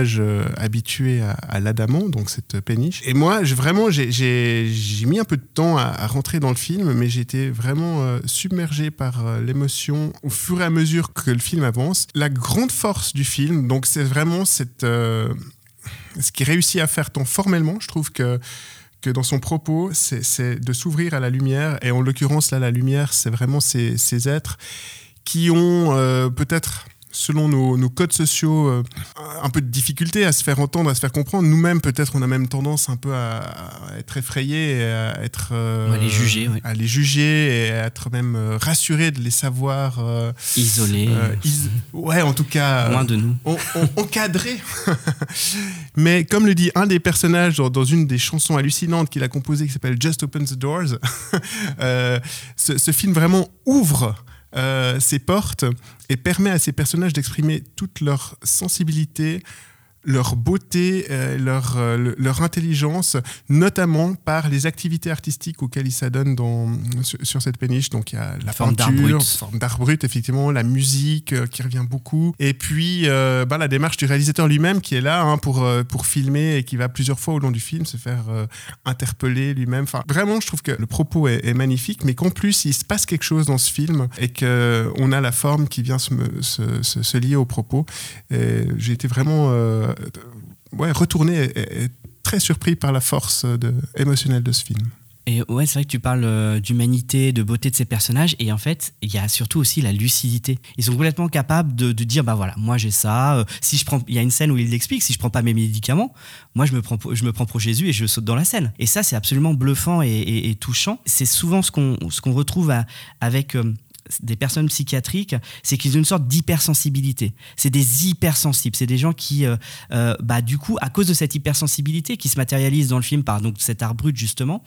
[SPEAKER 3] habitués à, à l'Adamant, donc cette péniche. Et moi, vraiment, j'ai mis un peu de temps à, rentrer dans le film, mais j'étais vraiment submergé par l'émotion au fur et à mesure que le film avance. La grande force du film, donc c'est vraiment cette, euh, ce qui réussit à faire tant formellement, je trouve que que dans son propos, c'est de s'ouvrir à la lumière, et en l'occurrence, là, la lumière, c'est vraiment ces, êtres qui ont euh, peut-être selon nos, codes sociaux, euh, un peu de difficulté à se faire entendre, à se faire comprendre. Nous-mêmes, peut-être, on a même tendance un peu à, être effrayés, et à être
[SPEAKER 4] euh, à les juger,
[SPEAKER 3] à les juger et à être même euh, rassurés de les savoir
[SPEAKER 4] isolés.
[SPEAKER 3] ouais, en tout cas,
[SPEAKER 4] loin de nous,
[SPEAKER 3] encadrés. Mais comme le dit un des personnages dans, une des chansons hallucinantes qu'il a composées, qui s'appelle Just Open the Doors, ce, ce film vraiment ouvre euh, ses portes et permet à ces personnages d'exprimer toute leur sensibilité, leur beauté, euh, leur, euh, leur intelligence, notamment par les activités artistiques auxquelles ils s'adonnent dans, sur, cette péniche. Donc il y a la
[SPEAKER 4] forme
[SPEAKER 3] peinture, forme d'art brut, effectivement, la musique euh, qui revient beaucoup, et puis bah, la démarche du réalisateur lui-même qui est là hein, pour, pour filmer et qui va plusieurs fois au long du film se faire interpeller lui-même. Enfin, vraiment, je trouve que le propos est, magnifique, mais qu'en plus il se passe quelque chose dans ce film et qu'on a la forme qui vient se, se, se, lier au propos. J'ai été vraiment ouais, retourné et, très surpris par la force de, émotionnelle de ce film.
[SPEAKER 4] Et ouais, c'est vrai que tu parles euh, d'humanité, de beauté de ces personnages, et en fait, il y a surtout aussi la lucidité. Ils sont complètement capables de, dire, bah voilà, moi j'ai ça. Euh, si je prends, il y a une scène où il l'explique, si je prends pas mes médicaments, moi je me prends, je me prends pour Jésus et je saute dans la scène. Et ça, c'est absolument bluffant et, touchant. C'est souvent ce qu'on ce qu'on retrouve avec des personnes psychiatriques, c'est qu'ils ont une sorte d'hypersensibilité. C'est des hypersensibles. C'est des gens qui, euh, euh, bah, du coup, à cause de cette hypersensibilité qui se matérialise dans le film par donc, cet art brut, justement,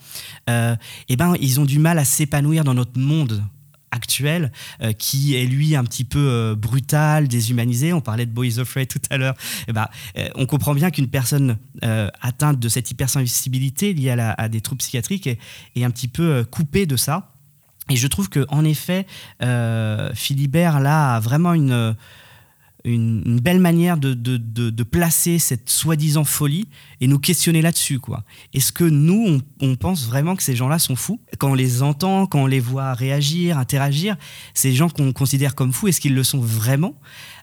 [SPEAKER 4] euh, eh ben, ils ont du mal à s'épanouir dans notre monde actuel qui est lui un petit peu brutal, déshumanisé. On parlait de Boys Afraid tout à l'heure. Eh ben, on comprend bien qu'une personne atteinte de cette hypersensibilité liée à, des troubles psychiatriques est, un petit peu coupée de ça. Et je trouve que en effet, euh, Philibert là a vraiment une, une, belle manière de, de, de, placer cette soi-disant folie et nous questionner là-dessus. quoi. Est-ce que nous, on, on, pense vraiment que ces gens-là sont fous? Quand on les entend, quand on les voit réagir, interagir, ces gens qu'on considère comme fous, est-ce qu'ils le sont vraiment?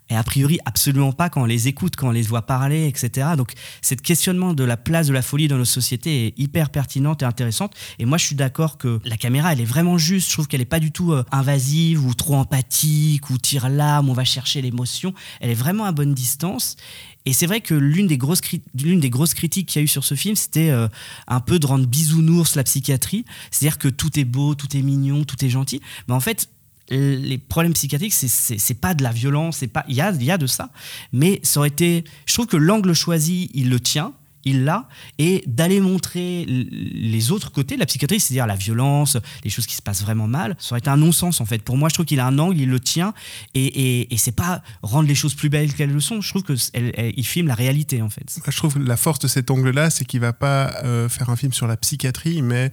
[SPEAKER 4] Et a priori absolument pas quand on les écoute, quand on les voit parler, etc. Donc cette questionnement de la place de la folie dans nos sociétés est hyper pertinente et intéressante. Et moi je suis d'accord que la caméra elle est vraiment juste. Je trouve qu'elle est pas du tout euh, invasive ou trop empathique ou tire l'âme, on va chercher l'émotion. Elle est vraiment à bonne distance. Et c'est vrai que l'une des grosses, l'une des grosses critiques qu'il y a eu sur ce film, c'était euh, un peu de rendre bisounours la psychiatrie. C'est-à-dire que tout est beau, tout est mignon, tout est gentil. Mais en fait, les problèmes psychiatriques, c'est pas de la violence, c'est pas, il y a, y a de ça, mais ça aurait été, je trouve que l'angle choisi, il le tient, il l'a, et d'aller montrer les autres côtés de la psychiatrie, c'est-à-dire la violence, les choses qui se passent vraiment mal, ça aurait été un non-sens en fait. Pour moi, je trouve qu'il a un angle, il le tient, et, et, et c'est pas rendre les choses plus belles qu'elles le sont. Je trouve qu'il filme la réalité en fait.
[SPEAKER 3] Je trouve que la force de cet angle-là, c'est qu'il va pas euh, faire un film sur la psychiatrie, mais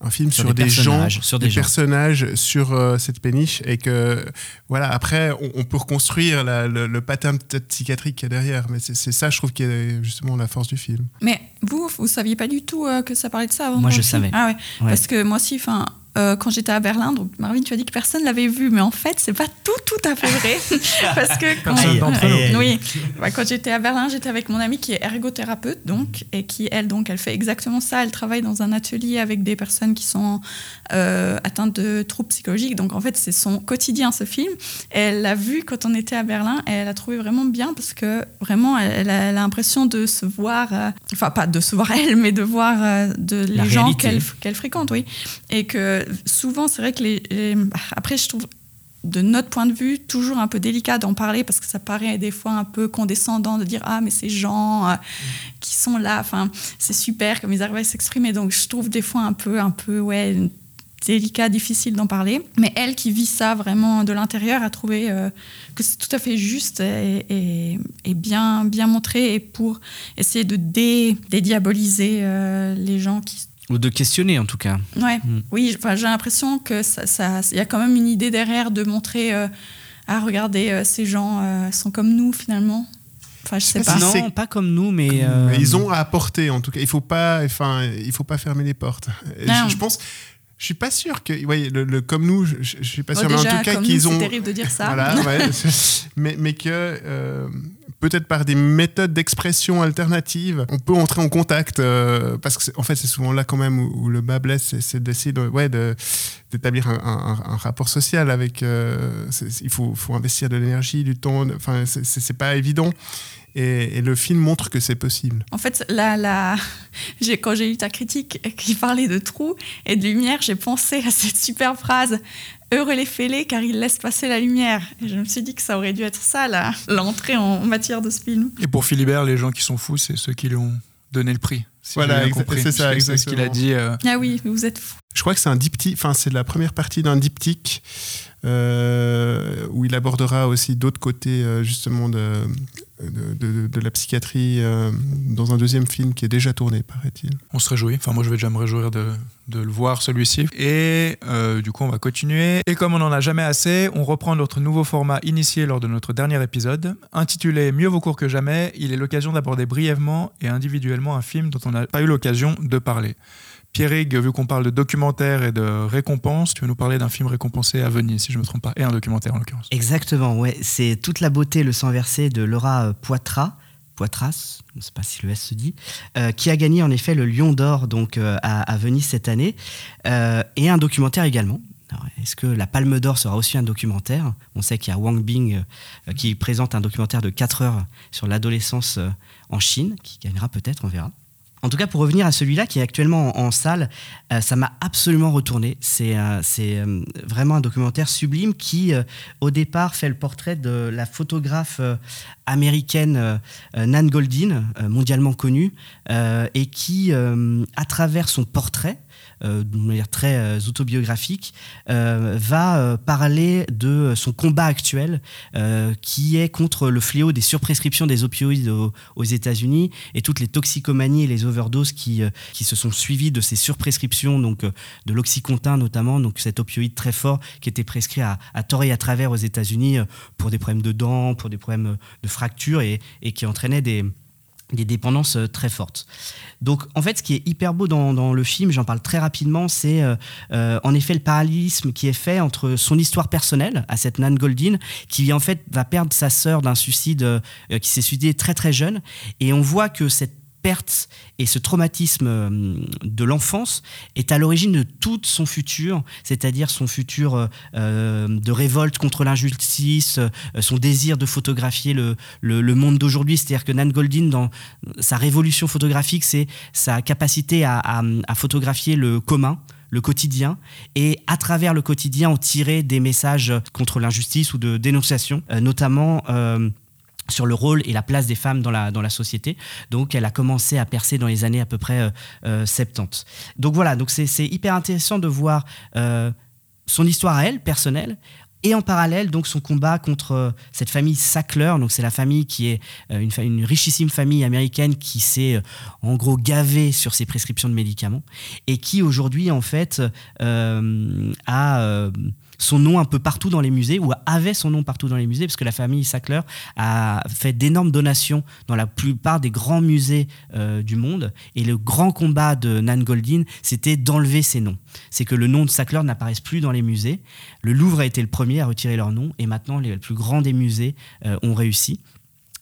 [SPEAKER 3] un film sur, des, gens,
[SPEAKER 4] sur des,
[SPEAKER 3] personnages, sur euh, cette péniche, et que voilà, après, on, peut reconstruire le, le, pattern psychiatrique qu'il y a derrière, mais c'est ça, je trouve, qui est justement la force du film.
[SPEAKER 2] Mais vous, vous saviez pas du tout euh, que ça parlait de ça avant
[SPEAKER 4] Moi, je savais.
[SPEAKER 2] Ah ouais. Parce que moi aussi, enfin, euh, quand j'étais à Berlin, donc Marvin, tu as dit que personne l'avait vu, mais en fait, c'est pas tout tout à fait vrai, parce que quand, oui, quand j'étais à Berlin, j'étais avec mon amie qui est ergothérapeute, donc et qui elle donc elle fait exactement ça. Elle travaille dans un atelier avec des personnes qui sont euh, atteintes de troubles psychologiques. Donc en fait, c'est son quotidien ce film. elle l'a vu quand on était à Berlin et elle a trouvé vraiment bien parce que vraiment, elle, a l'impression de se voir, euh, enfin pas de se voir elle, mais de voir de les gens qu'elle qu'elle fréquente, oui, et que souvent, c'est vrai que les, Après, je trouve de notre point de vue, toujours un peu délicat d'en parler parce que ça paraît des fois un peu condescendant de dire ah mais ces gens euh, qui sont là, enfin c'est super comme ils arrivent à s'exprimer. Donc je trouve des fois un peu un peu ouais délicat, difficile d'en parler. Mais elle qui vit ça vraiment de l'intérieur a trouvé euh, que c'est tout à fait juste et, et- et bien, bien montré et pour essayer de dé- dédiaboliser euh, les gens qui
[SPEAKER 4] Ou de questionner en tout cas.
[SPEAKER 2] Ouais,
[SPEAKER 4] Mm.
[SPEAKER 2] oui, enfin, j'ai l'impression que ça, ça- il y a quand même une idée derrière de montrer, euh, ah regardez, euh, ces gens euh, sont comme nous finalement. Enfin, je sais
[SPEAKER 3] sais
[SPEAKER 2] pas.
[SPEAKER 3] pas si
[SPEAKER 4] non, pas comme nous, mais. euh,
[SPEAKER 3] ils ont à apporter en tout cas. Il faut pas, enfin, il faut pas fermer les portes. Je, je pense, je suis pas sûr que, ouais, le, le comme nous, je, je- suis pas
[SPEAKER 2] Bon,
[SPEAKER 3] sûr, mais en tout cas qu'ils ont.
[SPEAKER 2] c'est terrible de dire ça.
[SPEAKER 3] Voilà, ouais, c'est- mais, mais que euh, peut-être par des méthodes d'expression alternatives, on peut entrer en contact euh, parce que fait c'est souvent là quand même où, le bas blesse, c'est- d'essayer de, ouais, d'établir un, rapport social avec. euh, il faut, faut investir de l'énergie, du temps. Enfin, c'est- pas évident. Et, le film montre que c'est possible.
[SPEAKER 2] En fait, là, quand j'ai lu ta critique qui parlait de trous et de lumière, j'ai pensé à cette super phrase Heureux les fêlés car ils laissent passer la lumière. Et je me suis dit que ça aurait dû être ça, là, l'entrée en matière de ce film.
[SPEAKER 1] Et pour Philibert, les gens qui sont fous, c'est ceux qui lui ont donné le prix. si
[SPEAKER 3] Voilà, c'est ça,
[SPEAKER 1] C'est ce qu'il a dit. euh,
[SPEAKER 2] Ah oui, mais vous êtes fous.
[SPEAKER 3] Je crois que c'est un diptyque, enfin c'est la première partie d'un diptyque euh, où il abordera aussi d'autres côtés euh, justement de, de, la psychiatrie euh, dans un deuxième film qui est déjà tourné, paraît-il.
[SPEAKER 1] on se réjouit. Enfin, moi, je vais déjà me réjouir de, de le voir, celui-ci. Et euh, du coup, on va continuer. Et comme on n'en a jamais assez, on reprend notre nouveau format initié lors de notre dernier épisode. Intitulé Mieux vaut court que jamais, il est l'occasion d'aborder brièvement et individuellement un film dont on n'a pas eu l'occasion de parler. Pierrick, vu qu'on parle de documentaire et de récompense, tu veux nous parler d'un film récompensé à Venise, si je ne me trompe pas, et un documentaire en l'occurrence.
[SPEAKER 4] Exactement, ouais. C'est toute la beauté, le sang versé de Laura euh, Poitras. Poitras, je ne pas si le S se dit, euh, qui a gagné en effet le Lion d'Or donc euh, à, Venise cette année, et un documentaire également. Est-ce que la Palme d'Or sera aussi un documentaire? On sait qu'il y a Wang Bing qui présente un documentaire de 4 heures sur l'adolescence en Chine, qui gagnera peut-être, on verra. En tout cas, pour revenir à celui-là qui est actuellement en, salle, euh, ça m'a absolument retourné. C'est euh, euh, vraiment un documentaire sublime qui, au départ, fait le portrait de la photographe américaine Nan Goldin, mondialement connue, et qui, à travers son portrait, euh, d'une manière très euh, autobiographique, euh, va parler de son combat actuel qui est contre le fléau des surprescriptions des opioïdes aux, États-Unis et toutes les toxicomanies et les overdoses qui, qui se sont suivies de ces surprescriptions, donc de l'oxycontin notamment, donc cet opioïde très fort qui était prescrit à, à tort et à travers aux États-Unis pour des problèmes de dents, pour des problèmes de fractures et, et qui entraînait des des dépendances euh, très fortes. Donc en fait, ce qui est hyper beau dans, le film, j'en parle très rapidement, c'est euh, euh, en effet le parallélisme qui est fait entre son histoire personnelle à cette Nan Goldin, qui en fait va perdre sa sœur d'un suicide qui s'est suicidé très très jeune, et on voit que cette perte et ce traumatisme euh, de l'enfance est à l'origine de tout son futur, c'est-à-dire son futur euh, euh, de révolte contre l'injustice, son désir de photographier le, le, monde d'aujourd'hui. C'est-à-dire que Nan Goldin, dans sa révolution photographique, c'est sa capacité à, à, photographier le commun, le quotidien, et à travers le quotidien, en tirer des messages contre l'injustice ou de dénonciation, notamment... sur le rôle et la place des femmes dans la, dans la société. Donc, elle a commencé à percer dans les années à peu près euh, euh, 70. Donc voilà, donc c'est hyper intéressant de voir euh, son histoire à elle, personnelle, et en parallèle, donc son combat contre euh, cette famille Sackler. Donc c'est la famille qui est euh, une, une richissime famille américaine qui s'est euh, en gros gavée sur ses prescriptions de médicaments et qui aujourd'hui en fait euh, a euh, son nom un peu partout dans les musées ou avait son nom partout dans les musées parce que la famille Sackler a fait d'énormes donations dans la plupart des grands musées euh, du monde. Et le grand combat de Nan Goldin c'était d'enlever ces noms. C'est que le nom de Sackler n'apparaisse plus dans les musées. Le Louvre a été le premier à retirer leur nom et maintenant les plus grands des musées euh, ont réussi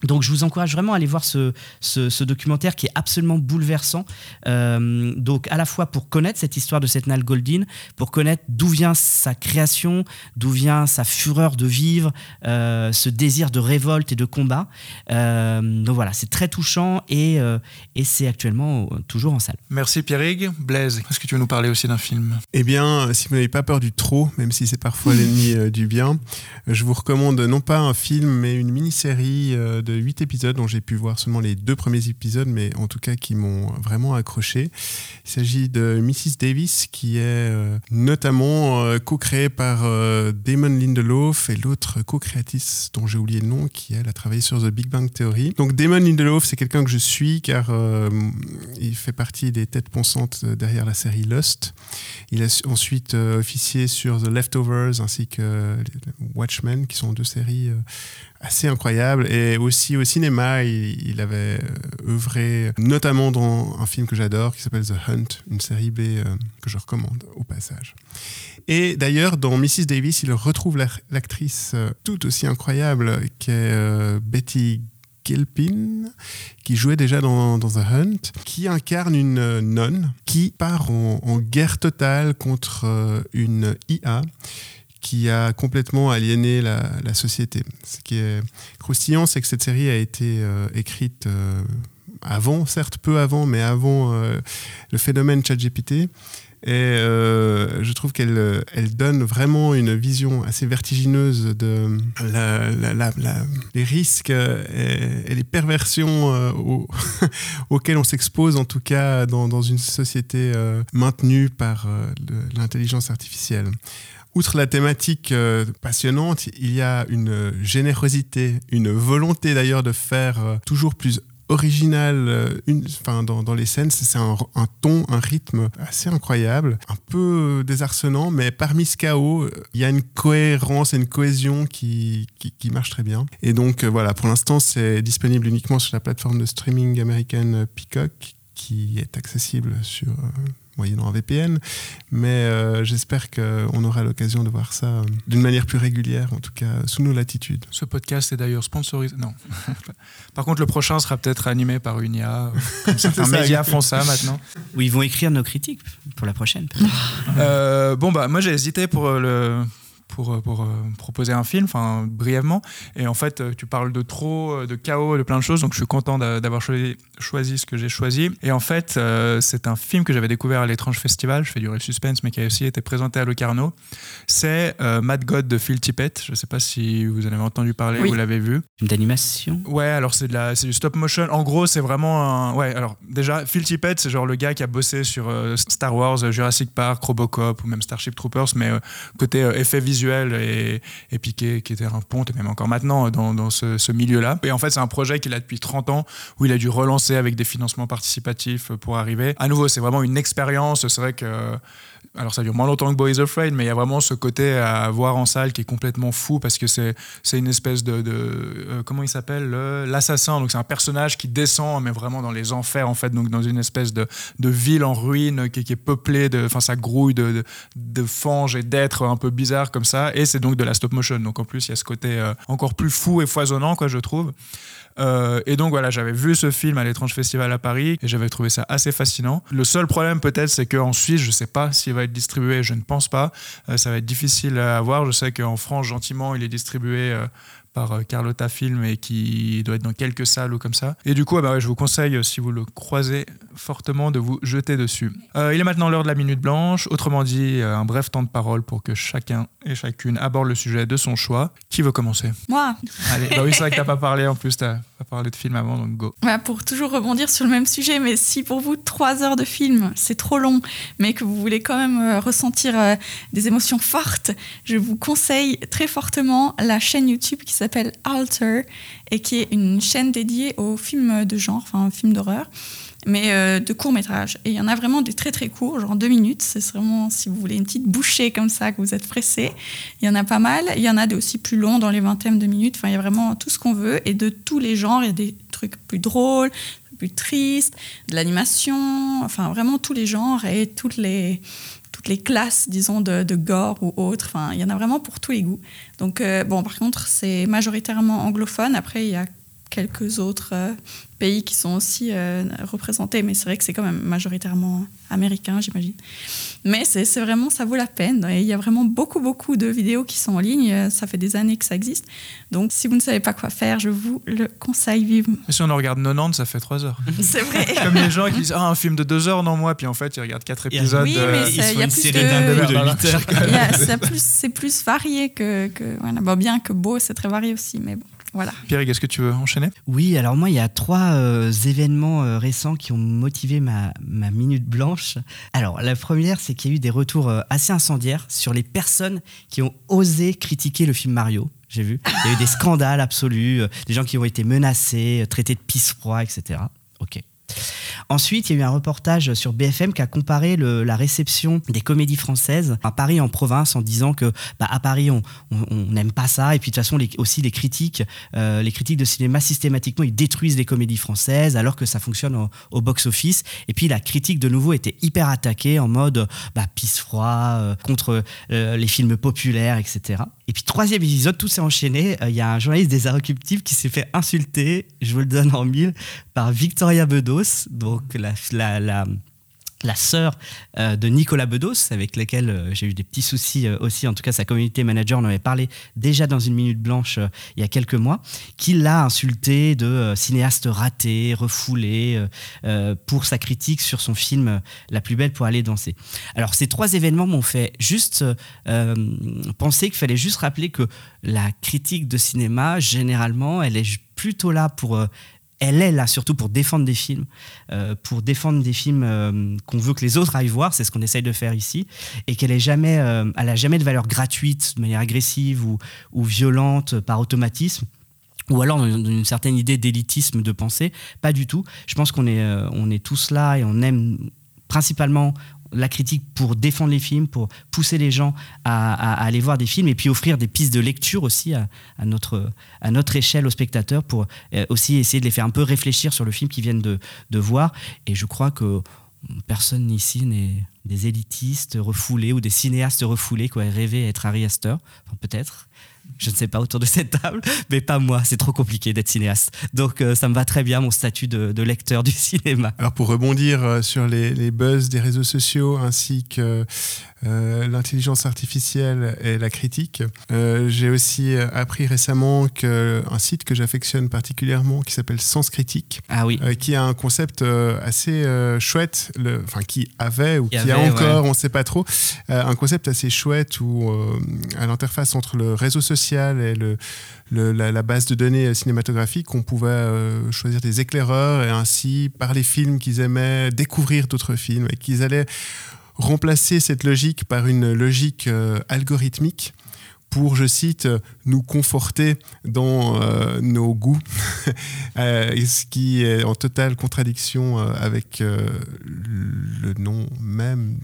[SPEAKER 4] donc je vous encourage vraiment à aller voir ce, ce, ce documentaire qui est absolument bouleversant. Euh, donc à la fois pour connaître cette histoire de cette Nal Goldin, pour connaître d'où vient sa création, d'où vient sa fureur de vivre, euh, ce désir de révolte et de combat. Euh, donc voilà, c'est très touchant et, euh, et c'est actuellement toujours en salle.
[SPEAKER 1] Merci Pierrick. Blaise, est-ce que tu veux nous parler aussi d'un film?
[SPEAKER 3] Eh bien, si vous n'avez pas peur du trop, même si c'est parfois l'ennemi du bien, je vous recommande non pas un film, mais une mini-série euh, de de 8 épisodes dont j'ai pu voir seulement les deux premiers épisodes, mais en tout cas qui m'ont vraiment accroché. Il s'agit de Mrs. Davis, qui est euh, notamment euh, co-créée par euh, Damon Lindelof et l'autre co-créatrice dont j'ai oublié le nom, qui elle a travaillé sur The Big Bang Theory. Donc Damon Lindelof, c'est quelqu'un que je suis car euh, il fait partie des têtes pensantes derrière la série Lost. Il a su- ensuite officié sur The Leftovers ainsi que Watchmen, qui sont deux séries assez incroyables. Et aussi au cinéma, il, avait euh, œuvré notamment dans un film que j'adore qui s'appelle The Hunt, une série B euh, que je recommande au passage. Et d'ailleurs, dans Mrs. Davis, il retrouve la- l'actrice euh, tout aussi incroyable qui est euh, Betty Gilpin, qui jouait déjà dans, The Hunt, qui incarne une nonne qui part en, guerre totale contre une IA qui a complètement aliéné la, société. Ce qui est croustillant, c'est que cette série a été euh, écrite euh, avant, certes peu avant, mais avant euh, le phénomène ChatGPT. Et je trouve qu'elle elle donne vraiment une vision assez vertigineuse de risques et, et les perversions euh, au- auxquelles on s'expose, en tout cas dans, une société maintenue par l'intelligence artificielle. Outre la thématique euh, passionnante, il y a une générosité, une volonté d'ailleurs de faire euh, toujours plus original euh, enfin, dans, les scènes. C'est un, ton, un rythme assez incroyable, un peu euh, désarçonnant, mais parmi ce chaos, euh, il y a une cohérence et une cohésion qui, qui, qui marche très bien. Et donc euh, voilà, pour l'instant, c'est disponible uniquement sur la plateforme de streaming américaine Peacock, qui est accessible sur euh, moyennant un VPN. Mais euh, j'espère qu'on aura l'occasion de voir ça euh, d'une manière plus régulière, en tout cas sous nos latitudes.
[SPEAKER 1] Ce podcast est d'ailleurs sponsorisé. Non. Par contre, le prochain sera peut-être animé par une IA. euh, Comme certains médias font ça maintenant.
[SPEAKER 4] Ou ils vont écrire nos critiques pour la prochaine.
[SPEAKER 1] Euh, bon, bah, moi j'ai hésité pour euh, le. Pour, euh, pour euh, proposer un film, enfin brièvement. Et en fait, euh, tu parles de trop, de chaos, de plein de choses, donc je suis content d'a- d'avoir choisi, choisi ce que j'ai choisi. Et en fait, c'est un film que j'avais découvert à l'étrange festival, je fais durer le suspense, mais qui a aussi été présenté à Locarno. C'est Mad God de Phil Tippett. Je ne sais pas si vous en avez entendu parler,
[SPEAKER 4] Oui.
[SPEAKER 1] vous l'avez vu.
[SPEAKER 4] Film d'animation?
[SPEAKER 1] Ouais, alors c'est du stop motion. En gros, c'est vraiment un. Ouais, alors déjà, Phil Tippett, c'est genre le gars qui a bossé sur Star Wars, Jurassic Park, Robocop ou même Starship Troopers, mais côté effet et, piqué, qui était un pont, et même encore maintenant dans, ce, ce milieu-là. Et en fait, c'est un projet qu'il a depuis 30 ans où il a dû relancer avec des financements participatifs pour arriver. À nouveau, c'est vraiment une expérience. C'est vrai que. Alors ça dure moins longtemps que Boys Afraid, mais il y a vraiment ce côté à voir en salle qui est complètement fou parce que c'est une espèce de, euh, comment il s'appelle le- l'assassin. Donc c'est un personnage qui descend mais vraiment dans les enfers en fait, donc dans une espèce de, de ville en ruine qui, est peuplée de, enfin ça grouille de, de, de fanges et d'êtres un peu bizarres comme ça. Et c'est donc de la stop motion. Donc en plus il y a ce côté euh, encore plus fou et foisonnant quoi je trouve. Euh, et donc voilà, j'avais vu ce film à l'étrange festival à Paris et j'avais trouvé ça assez fascinant. Le seul problème peut-être, c'est qu'en Suisse, je sais pas s'il va être distribué, je ne pense pas. Euh, ça va être difficile à avoir. Je sais qu'en France, gentiment, il est distribué. Par euh, Carlotta Film et qui doit être dans quelques salles ou comme ça. Et du coup, ah bah ouais, je vous conseille, euh, si vous le croisez fortement, de vous jeter dessus. Euh, il est maintenant l'heure de la Minute Blanche, autrement dit, un bref temps de parole pour que chacun et chacune aborde le sujet de son choix. Qui veut commencer?
[SPEAKER 2] Moi,
[SPEAKER 1] Allez, bah oui, c'est vrai que t'as pas parlé en plus, t'as pas parlé de film avant, donc go.
[SPEAKER 2] Voilà, pour toujours rebondir sur le même sujet, mais si pour vous trois heures de film c'est trop long, mais que vous voulez quand même euh, ressentir euh, des émotions fortes, je vous conseille très fortement la chaîne YouTube qui s'appelle Alter et qui est une chaîne dédiée aux films de genre, enfin films d'horreur, mais euh, de court métrage. Et il y en a vraiment des très très courts, genre deux minutes. C'est vraiment si vous voulez une petite bouchée comme ça, que vous êtes pressé. Il y en a pas mal. Il y en a des aussi plus longs dans les vingtaines de minutes. Enfin, il y a vraiment tout ce qu'on veut et de tous les genres. Il y a des trucs plus drôles, plus tristes, de l'animation, enfin vraiment tous les genres et toutes les toutes les classes, disons, de, gore ou autres. Enfin, il y en a vraiment pour tous les goûts. Donc, euh, bon, par contre, c'est majoritairement anglophone. Après, il y a quelques autres euh, pays qui sont aussi euh, représentés, mais c'est vrai que c'est quand même majoritairement américain, j'imagine. Mais c'est vraiment, ça vaut la peine. Et il y a vraiment beaucoup, beaucoup de vidéos qui sont en ligne. Euh, Ça fait des années que ça existe. Donc, si vous ne savez pas quoi faire, je vous le conseille vivement.
[SPEAKER 1] Mais si on en regarde 90, ça fait 3 heures.
[SPEAKER 2] C'est vrai.
[SPEAKER 1] Comme les gens qui disent Ah, un film de 2 heures, non, moi, puis en fait, ils regardent 4 épisodes.
[SPEAKER 2] Oui,
[SPEAKER 1] de-
[SPEAKER 2] mais il y a plus de-
[SPEAKER 1] de 8 heures.
[SPEAKER 2] C'est plus, c'est plus varié que, que voilà. Bon, bien que beau, c'est très varié aussi, mais bon. Voilà.
[SPEAKER 1] Pierre, est-ce que tu veux enchaîner?
[SPEAKER 4] Oui, alors moi, il y a trois euh, événements euh, récents qui ont motivé ma, ma minute blanche. Alors, la première, c'est qu'il y a eu des retours euh, assez incendiaires sur les personnes qui ont osé critiquer le film Mario. J'ai vu. Il y a eu des scandales absolus, euh, des gens qui ont été menacés, traités de pisse froid, etc. Ok. Ensuite, il y a eu un reportage sur BFM qui a comparé la réception des comédies françaises à Paris en province en disant que bah, à Paris on n'aime pas ça et puis de toute façon aussi les critiques, euh, les critiques de cinéma systématiquement ils détruisent les comédies françaises alors que ça fonctionne au, box-office et puis la critique de nouveau était hyper attaquée en mode bah, pisse froid euh, contre euh, les films populaires etc. Et puis troisième épisode, tout s'est enchaîné. Il y a un journaliste des Inrecuptibles qui s'est fait insulter, je vous le donne en mille, par Victoria Donc la, la, sœur euh, de Nicolas Bedos, avec laquelle euh, j'ai eu des petits soucis euh, aussi. En tout cas, sa community manager en avait parlé déjà dans une minute blanche il y a quelques mois, qui l'a insulté de cinéaste raté, refoulé, pour sa critique sur son film La plus belle pour aller danser. Alors, ces trois événements m'ont fait juste penser qu'il fallait juste rappeler que la critique de cinéma, généralement, elle est plutôt là pour. Elle est là surtout pour défendre des films, euh, pour défendre des films euh, qu'on veut que les autres aillent voir, c'est ce qu'on essaye de faire ici, et qu'elle est jamais, euh, jamais de valeur gratuite, de manière agressive ou, ou violente par automatisme ou alors dans une, certaine idée d'élitisme de pensée, pas du tout. Je pense qu'on est, on est tous là et on aime principalement la critique pour défendre les films, pour pousser les gens à, aller voir des films et puis offrir des pistes de lecture aussi à, notre, à notre échelle aux spectateurs pour euh, aussi essayer de les faire un peu réfléchir sur le film qu'ils viennent de, voir. Et je crois que personne ici n'est des élitistes refoulés ou des cinéastes refoulés qui auraient rêvé être Harry Astor. Enfin, peut-être. Je ne sais pas autour de cette table, mais pas moi. C'est trop compliqué d'être cinéaste. Donc euh, ça me va très bien mon statut de, lecteur du cinéma.
[SPEAKER 3] Alors pour rebondir euh, sur les buzz des réseaux sociaux ainsi que euh, l'intelligence artificielle et la critique, euh, j'ai aussi appris récemment qu'un site que j'affectionne particulièrement qui s'appelle Sens Critique,
[SPEAKER 4] Ah oui.
[SPEAKER 3] euh, qui a un concept assez chouette, enfin qui avait ou
[SPEAKER 4] Qui
[SPEAKER 3] qui, a encore,
[SPEAKER 4] ouais.
[SPEAKER 3] on ne sait pas trop, un concept assez chouette où à l'interface entre le réseau social et le, le- la, la base de données cinématographique, on pouvait euh, choisir des éclaireurs et ainsi, par les films qu'ils aimaient, découvrir d'autres films et qu'ils allaient remplacer cette logique par une logique euh, algorithmique pour, je cite, euh, nous conforter dans euh, nos goûts, ce qui est en totale contradiction avec euh, le nom même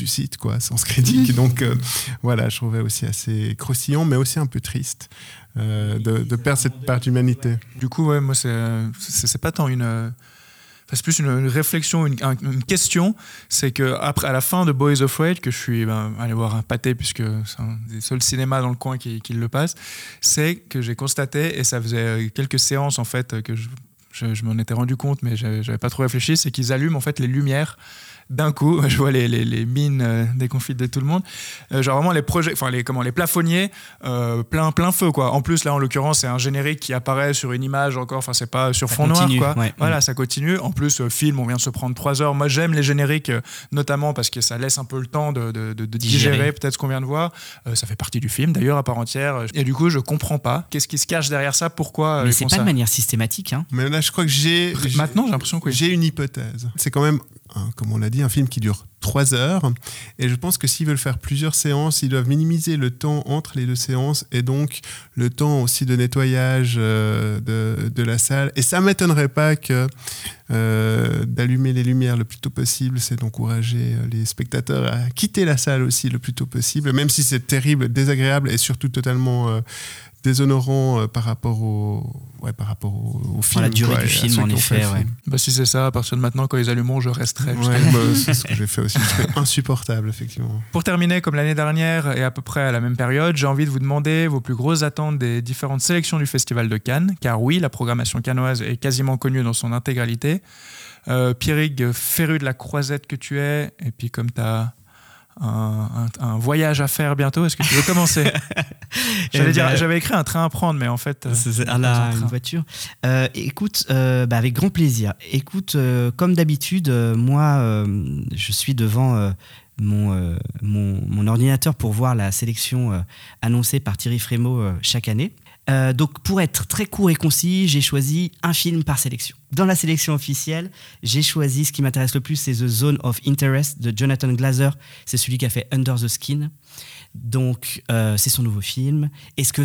[SPEAKER 3] du site, quoi, Sens Critique. Donc euh, voilà, je trouvais aussi assez croustillant, mais aussi un peu triste euh, de, de perdre cette part d'humanité.
[SPEAKER 1] Du coup, ouais, moi, c'est pas tant une. C'est plus une, réflexion, une, un- une question. C'est que après, à la fin de Boys Afraid, que je suis ben, allé voir un pâté puisque c'est un des seuls cinémas dans le coin qui, le passe, c'est que j'ai constaté et ça faisait euh, quelques séances en fait que je, je, je m'en étais rendu compte, mais j'avais pas trop réfléchi, c'est qu'ils allument en fait les lumières d'un coup. Je vois les, les, les mines euh, déconfitées de tout le monde. Euh, genre vraiment les projets, enfin les comment les plafonniers euh, plein plein feu quoi. En plus là en l'occurrence c'est un générique qui apparaît sur une image encore. Enfin c'est pas sur
[SPEAKER 4] Ça
[SPEAKER 1] fond
[SPEAKER 4] continue,
[SPEAKER 1] noir quoi.
[SPEAKER 4] ouais.
[SPEAKER 1] Voilà ça continue. En plus euh, film on vient de se prendre trois heures. Moi j'aime les génériques euh, notamment parce que ça laisse un peu le temps de, de, de- de digérer,
[SPEAKER 4] Digérer.
[SPEAKER 1] peut-être ce qu'on vient de voir. Euh, ça fait partie du film d'ailleurs à part entière. Et du coup je comprends pas qu'est-ce qui se cache derrière ça. Pourquoi euh,
[SPEAKER 4] Mais c'est pas
[SPEAKER 1] ça
[SPEAKER 4] de manière systématique. Hein.
[SPEAKER 3] Mais là, je crois que j'ai. j'ai-
[SPEAKER 1] Maintenant j'ai l'impression que oui.
[SPEAKER 3] J'ai une hypothèse. C'est quand même, comme on l'a dit, un film qui dure trois heures. Et je pense que s'ils veulent faire plusieurs séances, ils doivent minimiser le temps entre les deux séances et donc le temps aussi de nettoyage euh, de, de la salle. Et ça m'étonnerait pas que euh, d'allumer les lumières le plus tôt possible, c'est d'encourager euh, les spectateurs à quitter la salle aussi le plus tôt possible, même si c'est terrible, désagréable et surtout totalement euh, déshonorant euh, par rapport au, ouais, par rapport au, au film.
[SPEAKER 4] la durée
[SPEAKER 3] quoi,
[SPEAKER 4] du film, en effet, ouais.
[SPEAKER 1] Bah, si c'est ça, à partir de maintenant, quand ils allumeront, je resterai.
[SPEAKER 3] Ouais, bah, c'est ce que j'ai fait aussi. C'était insupportable, effectivement.
[SPEAKER 1] Pour terminer, comme l'année dernière et à peu près à la même période, j'ai envie de vous demander vos plus grosses attentes des différentes sélections du Festival de Cannes, car oui, la programmation cannoise est quasiment connue dans son intégralité. Euh, Pierrig, féru de la croisette que tu es, et puis comme tu as un, un- un voyage à faire bientôt, est-ce que tu veux commencer J'allais
[SPEAKER 4] Eh
[SPEAKER 1] dire,
[SPEAKER 4] ben,
[SPEAKER 1] j'avais écrit un train à prendre, mais en fait, euh,
[SPEAKER 4] C'est- ah
[SPEAKER 1] un
[SPEAKER 4] une
[SPEAKER 1] train.
[SPEAKER 4] voiture. Euh, écoute, euh, bah, avec grand plaisir. Écoute, euh, comme d'habitude, moi, je suis devant mon, mon, mon ordinateur pour voir la sélection annoncée par Thierry Frémaux chaque année. Euh, donc pour être très court et concis, j'ai choisi un film par sélection. Dans la sélection officielle, j'ai choisi ce qui m'intéresse le plus, c'est The Zone of Interest de Jonathan Glazer. C'est celui qui a fait Under the Skin. Donc, euh, c'est son nouveau film. Est-ce que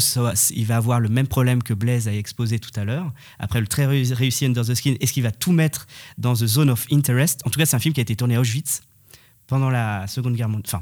[SPEAKER 4] il va avoir le même problème que Blaise a exposé tout à l'heure? Après le très réussi Under the Skin, est-ce qu'il va tout mettre dans The Zone of Interest? En tout cas, c'est un film qui a été tourné à Auschwitz pendant la Seconde Guerre mondiale.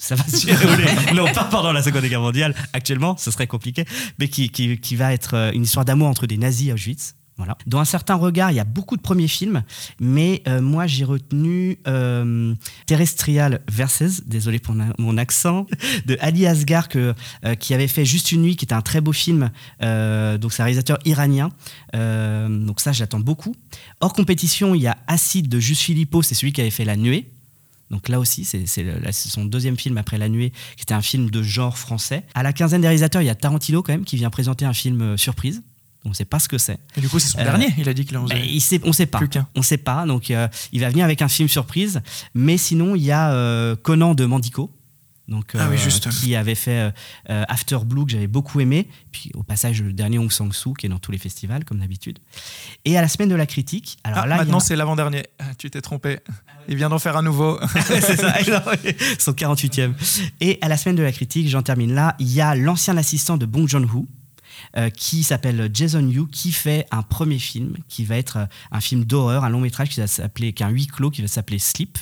[SPEAKER 4] Ça va se non pas pendant la Seconde Guerre mondiale, actuellement, ce serait compliqué, mais qui, qui, qui va être euh, une histoire d'amour entre des nazis à Auschwitz. Voilà. Dans un certain regard, il y a beaucoup de premiers films, mais euh, moi j'ai retenu euh, Terrestrial Verses, désolé pour mon accent, de Ali Asghar que, euh, qui avait fait Juste une nuit, qui était un très beau film. donc c'est un réalisateur iranien. donc ça j'attends beaucoup. Hors compétition, il y a Acide de Juste Philippot, c'est celui qui avait fait La Nuée. Donc là aussi, c'est son deuxième film après La Nuée, qui était un film de genre français. À la quinzaine des réalisateurs, il y a Tarantino quand même, qui vient présenter un film surprise. On ne sait pas ce que c'est.
[SPEAKER 1] Et du coup, c'est son dernier. Il a dit qu'il en
[SPEAKER 4] faisait. il sait, on ne sait pas. On ne sait pas. Donc, euh, il va venir avec un film surprise. Mais sinon, il y a euh, Conan de Mandico. Donc,
[SPEAKER 1] ah oui, juste.
[SPEAKER 4] qui avait fait After Blue que j'avais beaucoup aimé. Puis au passage le dernier Hong Sang-soo qui est dans tous les festivals comme d'habitude. Et à la semaine de la critique.
[SPEAKER 1] Alors ah, là, maintenant c'est l'avant-dernier. Ah, tu t'es trompé. Il vient d'en faire un nouveau.
[SPEAKER 4] c'est ça. Son 48e. Et à la semaine de la critique, j'en termine là. Il y a l'ancien assistant de Bong Joon-ho euh, qui s'appelle Jason Yu, qui fait un premier film, qui va être euh, un film d'horreur, un long métrage qui va s'appeler, qu'un huis clos, qui va s'appeler Sleep.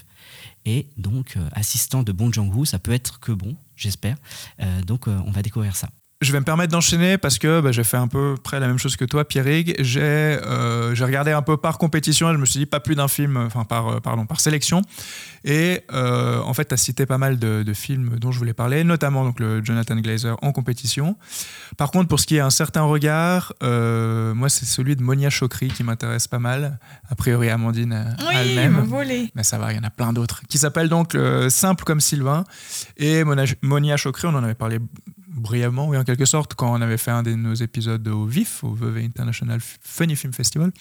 [SPEAKER 4] Et donc, euh, assistant de Bong Joon-ho, ça peut être que bon, j'espère. donc, on va découvrir ça.
[SPEAKER 1] Je vais me permettre d'enchaîner parce que bah, j'ai fait un peu près la même chose que toi, Pierrick. J'ai euh, regardé un peu par compétition et je me suis dit pas plus d'un film, enfin par, euh, pardon, par sélection. Et euh, en fait, tu as cité pas mal de, films dont je voulais parler, notamment donc, le Jonathan Glazer en compétition. Par contre, pour ce qui est un certain regard, moi, c'est celui de Monia Chokri qui m'intéresse pas mal. A priori, Amandine
[SPEAKER 2] oui,
[SPEAKER 1] elle-même.
[SPEAKER 2] Volé.
[SPEAKER 1] Mais ça va, il y en a plein d'autres. Qui s'appelle donc Simple comme Sylvain. Et Monia Chokri, on en avait parlé brièvement, oui, en quelque sorte, quand on avait fait un de nos épisodes au VIF, au Vevey International Funny Film Festival,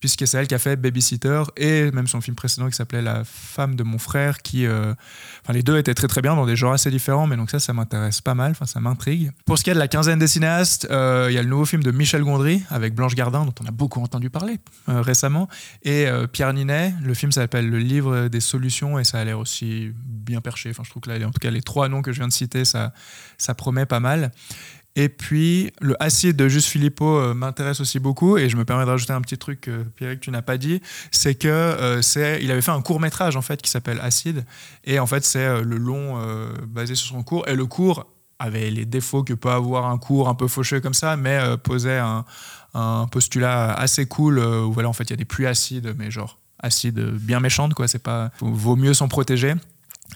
[SPEAKER 1] puisque c'est elle qui a fait Babysitter et même son film précédent qui s'appelait La femme de mon frère, qui. Euh, enfin, les deux étaient très très bien dans des genres assez différents, mais donc ça, ça m'intéresse pas mal, enfin, ça m'intrigue. Pour ce qui est de la quinzaine des cinéastes, euh, il y a le nouveau film de Michel Gondry avec Blanche Gardin, dont on a beaucoup entendu parler euh, récemment, et Pierre Ninet. Le film s'appelle Le livre des solutions et ça a l'air aussi bien perché. Enfin, je trouve que là, en tout cas, les trois noms que je viens de citer, ça, ça promet pas mal. Et puis, le acide de Juste Philippot euh, m'intéresse aussi beaucoup. Et je me permets de rajouter un petit truc, que Pierre, que tu n'as pas dit. C'est que euh, il avait fait un court métrage, en fait, qui s'appelle Acide. Et en fait, c'est euh, le long basé sur son cours. Et le cours avait les défauts que peut avoir un cours un peu fauché comme ça, mais posait un, un, postulat assez cool où, voilà, en fait, il y a des pluies acides, mais genre acides bien méchantes, quoi. C'est pas, vaut mieux s'en protéger.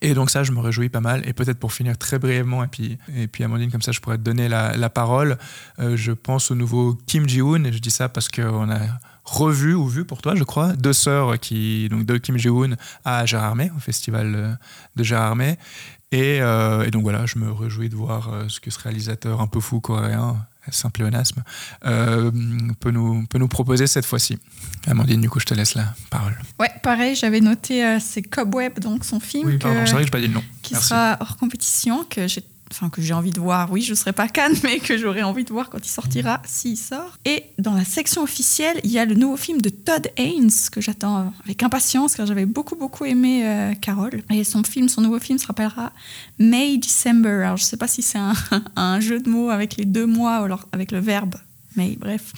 [SPEAKER 1] Et donc ça, je me réjouis pas mal. Et peut-être pour finir très brièvement, et puis, et puis Amandine, comme ça, je pourrais te donner la, la parole. Euh, je pense au nouveau Kim Ji-woon, et je dis ça parce qu'on a revu ou vu pour toi, je crois, deux sœurs qui, donc de Kim Ji-woon à Gérardmer, au festival de Gérardmer. Et, euh, et, donc voilà, je me réjouis de voir euh, ce que ce réalisateur un peu fou coréen saint pléonasme, euh, peut, nous, peut nous proposer cette fois-ci. Amandine, du coup, je te laisse la parole.
[SPEAKER 2] Ouais, pareil, j'avais noté euh, c'est Cobweb, donc son film.
[SPEAKER 1] Oui, pardon, c'est vrai que je pas dit le nom.
[SPEAKER 2] Qui sera hors compétition, que j'ai enfin que j'ai envie de voir. Oui, je ne serai pas Cannes, mais que j'aurais envie de voir quand il sortira, s'il sort. Et dans la section officielle, il y a le nouveau film de Todd Haynes que j'attends avec impatience car j'avais beaucoup beaucoup aimé euh, Carole. Et son film, son nouveau film se rappellera May December. Alors je ne sais pas si c'est un, un, jeu de mots avec les deux mois ou alors avec le verbe. Mais bref.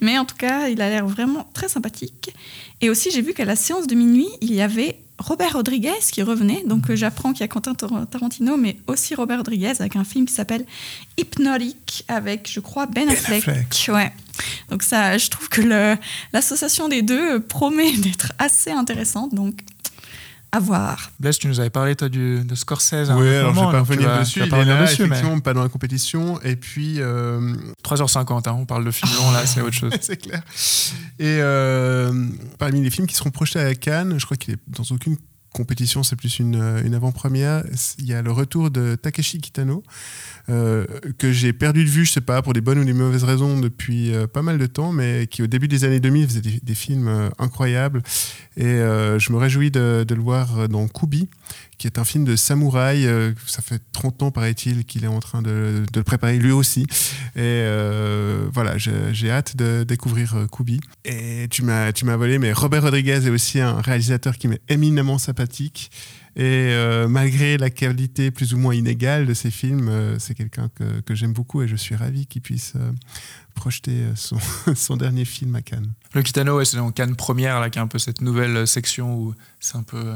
[SPEAKER 2] Mais en tout cas, il a l'air vraiment très sympathique. Et aussi, j'ai vu qu'à la séance de minuit, il y avait Robert Rodriguez qui revenait. Donc euh, j'apprends qu'il y a Quentin Tarantino, mais aussi Robert Rodriguez avec un film qui s'appelle Hypnotic avec, je crois, Ben Affleck. Ouais. Donc ça, je trouve que l'association des deux promet d'être assez intéressante. Donc à voir.
[SPEAKER 1] Blaise, tu nous avais parlé toi du, de Scorsese.
[SPEAKER 3] Oui, alors je vais pas revenir dessus. il est là, dessus, effectivement, pas dans la compétition. Et puis... 3h50,
[SPEAKER 1] euh, hein, on parle de film là, c'est autre chose.
[SPEAKER 3] c'est clair. Et euh, parmi les films qui seront projetés à Cannes, je crois qu'il est dans aucune compétition, c'est plus une, une avant-première. Il y a le retour de Takeshi Kitano, euh, que j'ai perdu de vue, je sais pas, pour des bonnes ou des mauvaises raisons depuis euh, pas mal de temps, mais qui au début des années 2000 faisait des, films euh, incroyables. Et je me réjouis de, le voir dans Kubi, qui est un film de samouraï. euh, ça fait 30 ans, paraît-il, qu'il est en train de, de le préparer lui aussi. Et euh, voilà, j'ai hâte de découvrir euh, Kubi. Et tu m'as volé, mais Robert Rodriguez est aussi un réalisateur qui m'est éminemment sympathique. Et malgré la qualité plus ou moins inégale de ses films, c'est quelqu'un que, que j'aime beaucoup et je suis ravi qu'il puisse projeter son, son dernier film à Cannes.
[SPEAKER 1] Le Kitano, c'est en Cannes première, là, qui a un peu cette nouvelle section où c'est un peu.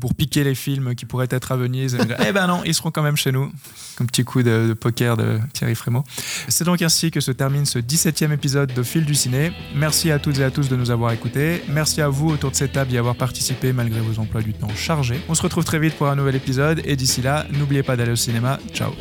[SPEAKER 1] Pour piquer les films qui pourraient être à Venise. Eh ben non, ils seront quand même chez nous. Comme petit coup de, de poker de Thierry Frémaux. C'est donc ainsi que se termine ce 17e épisode de Fil du Ciné. Merci à toutes et à tous de nous avoir écoutés. Merci à vous autour de cette table d'y avoir participé malgré vos emplois du temps chargés. On se retrouve très vite pour un nouvel épisode et d'ici là, n'oubliez pas d'aller au cinéma. Ciao.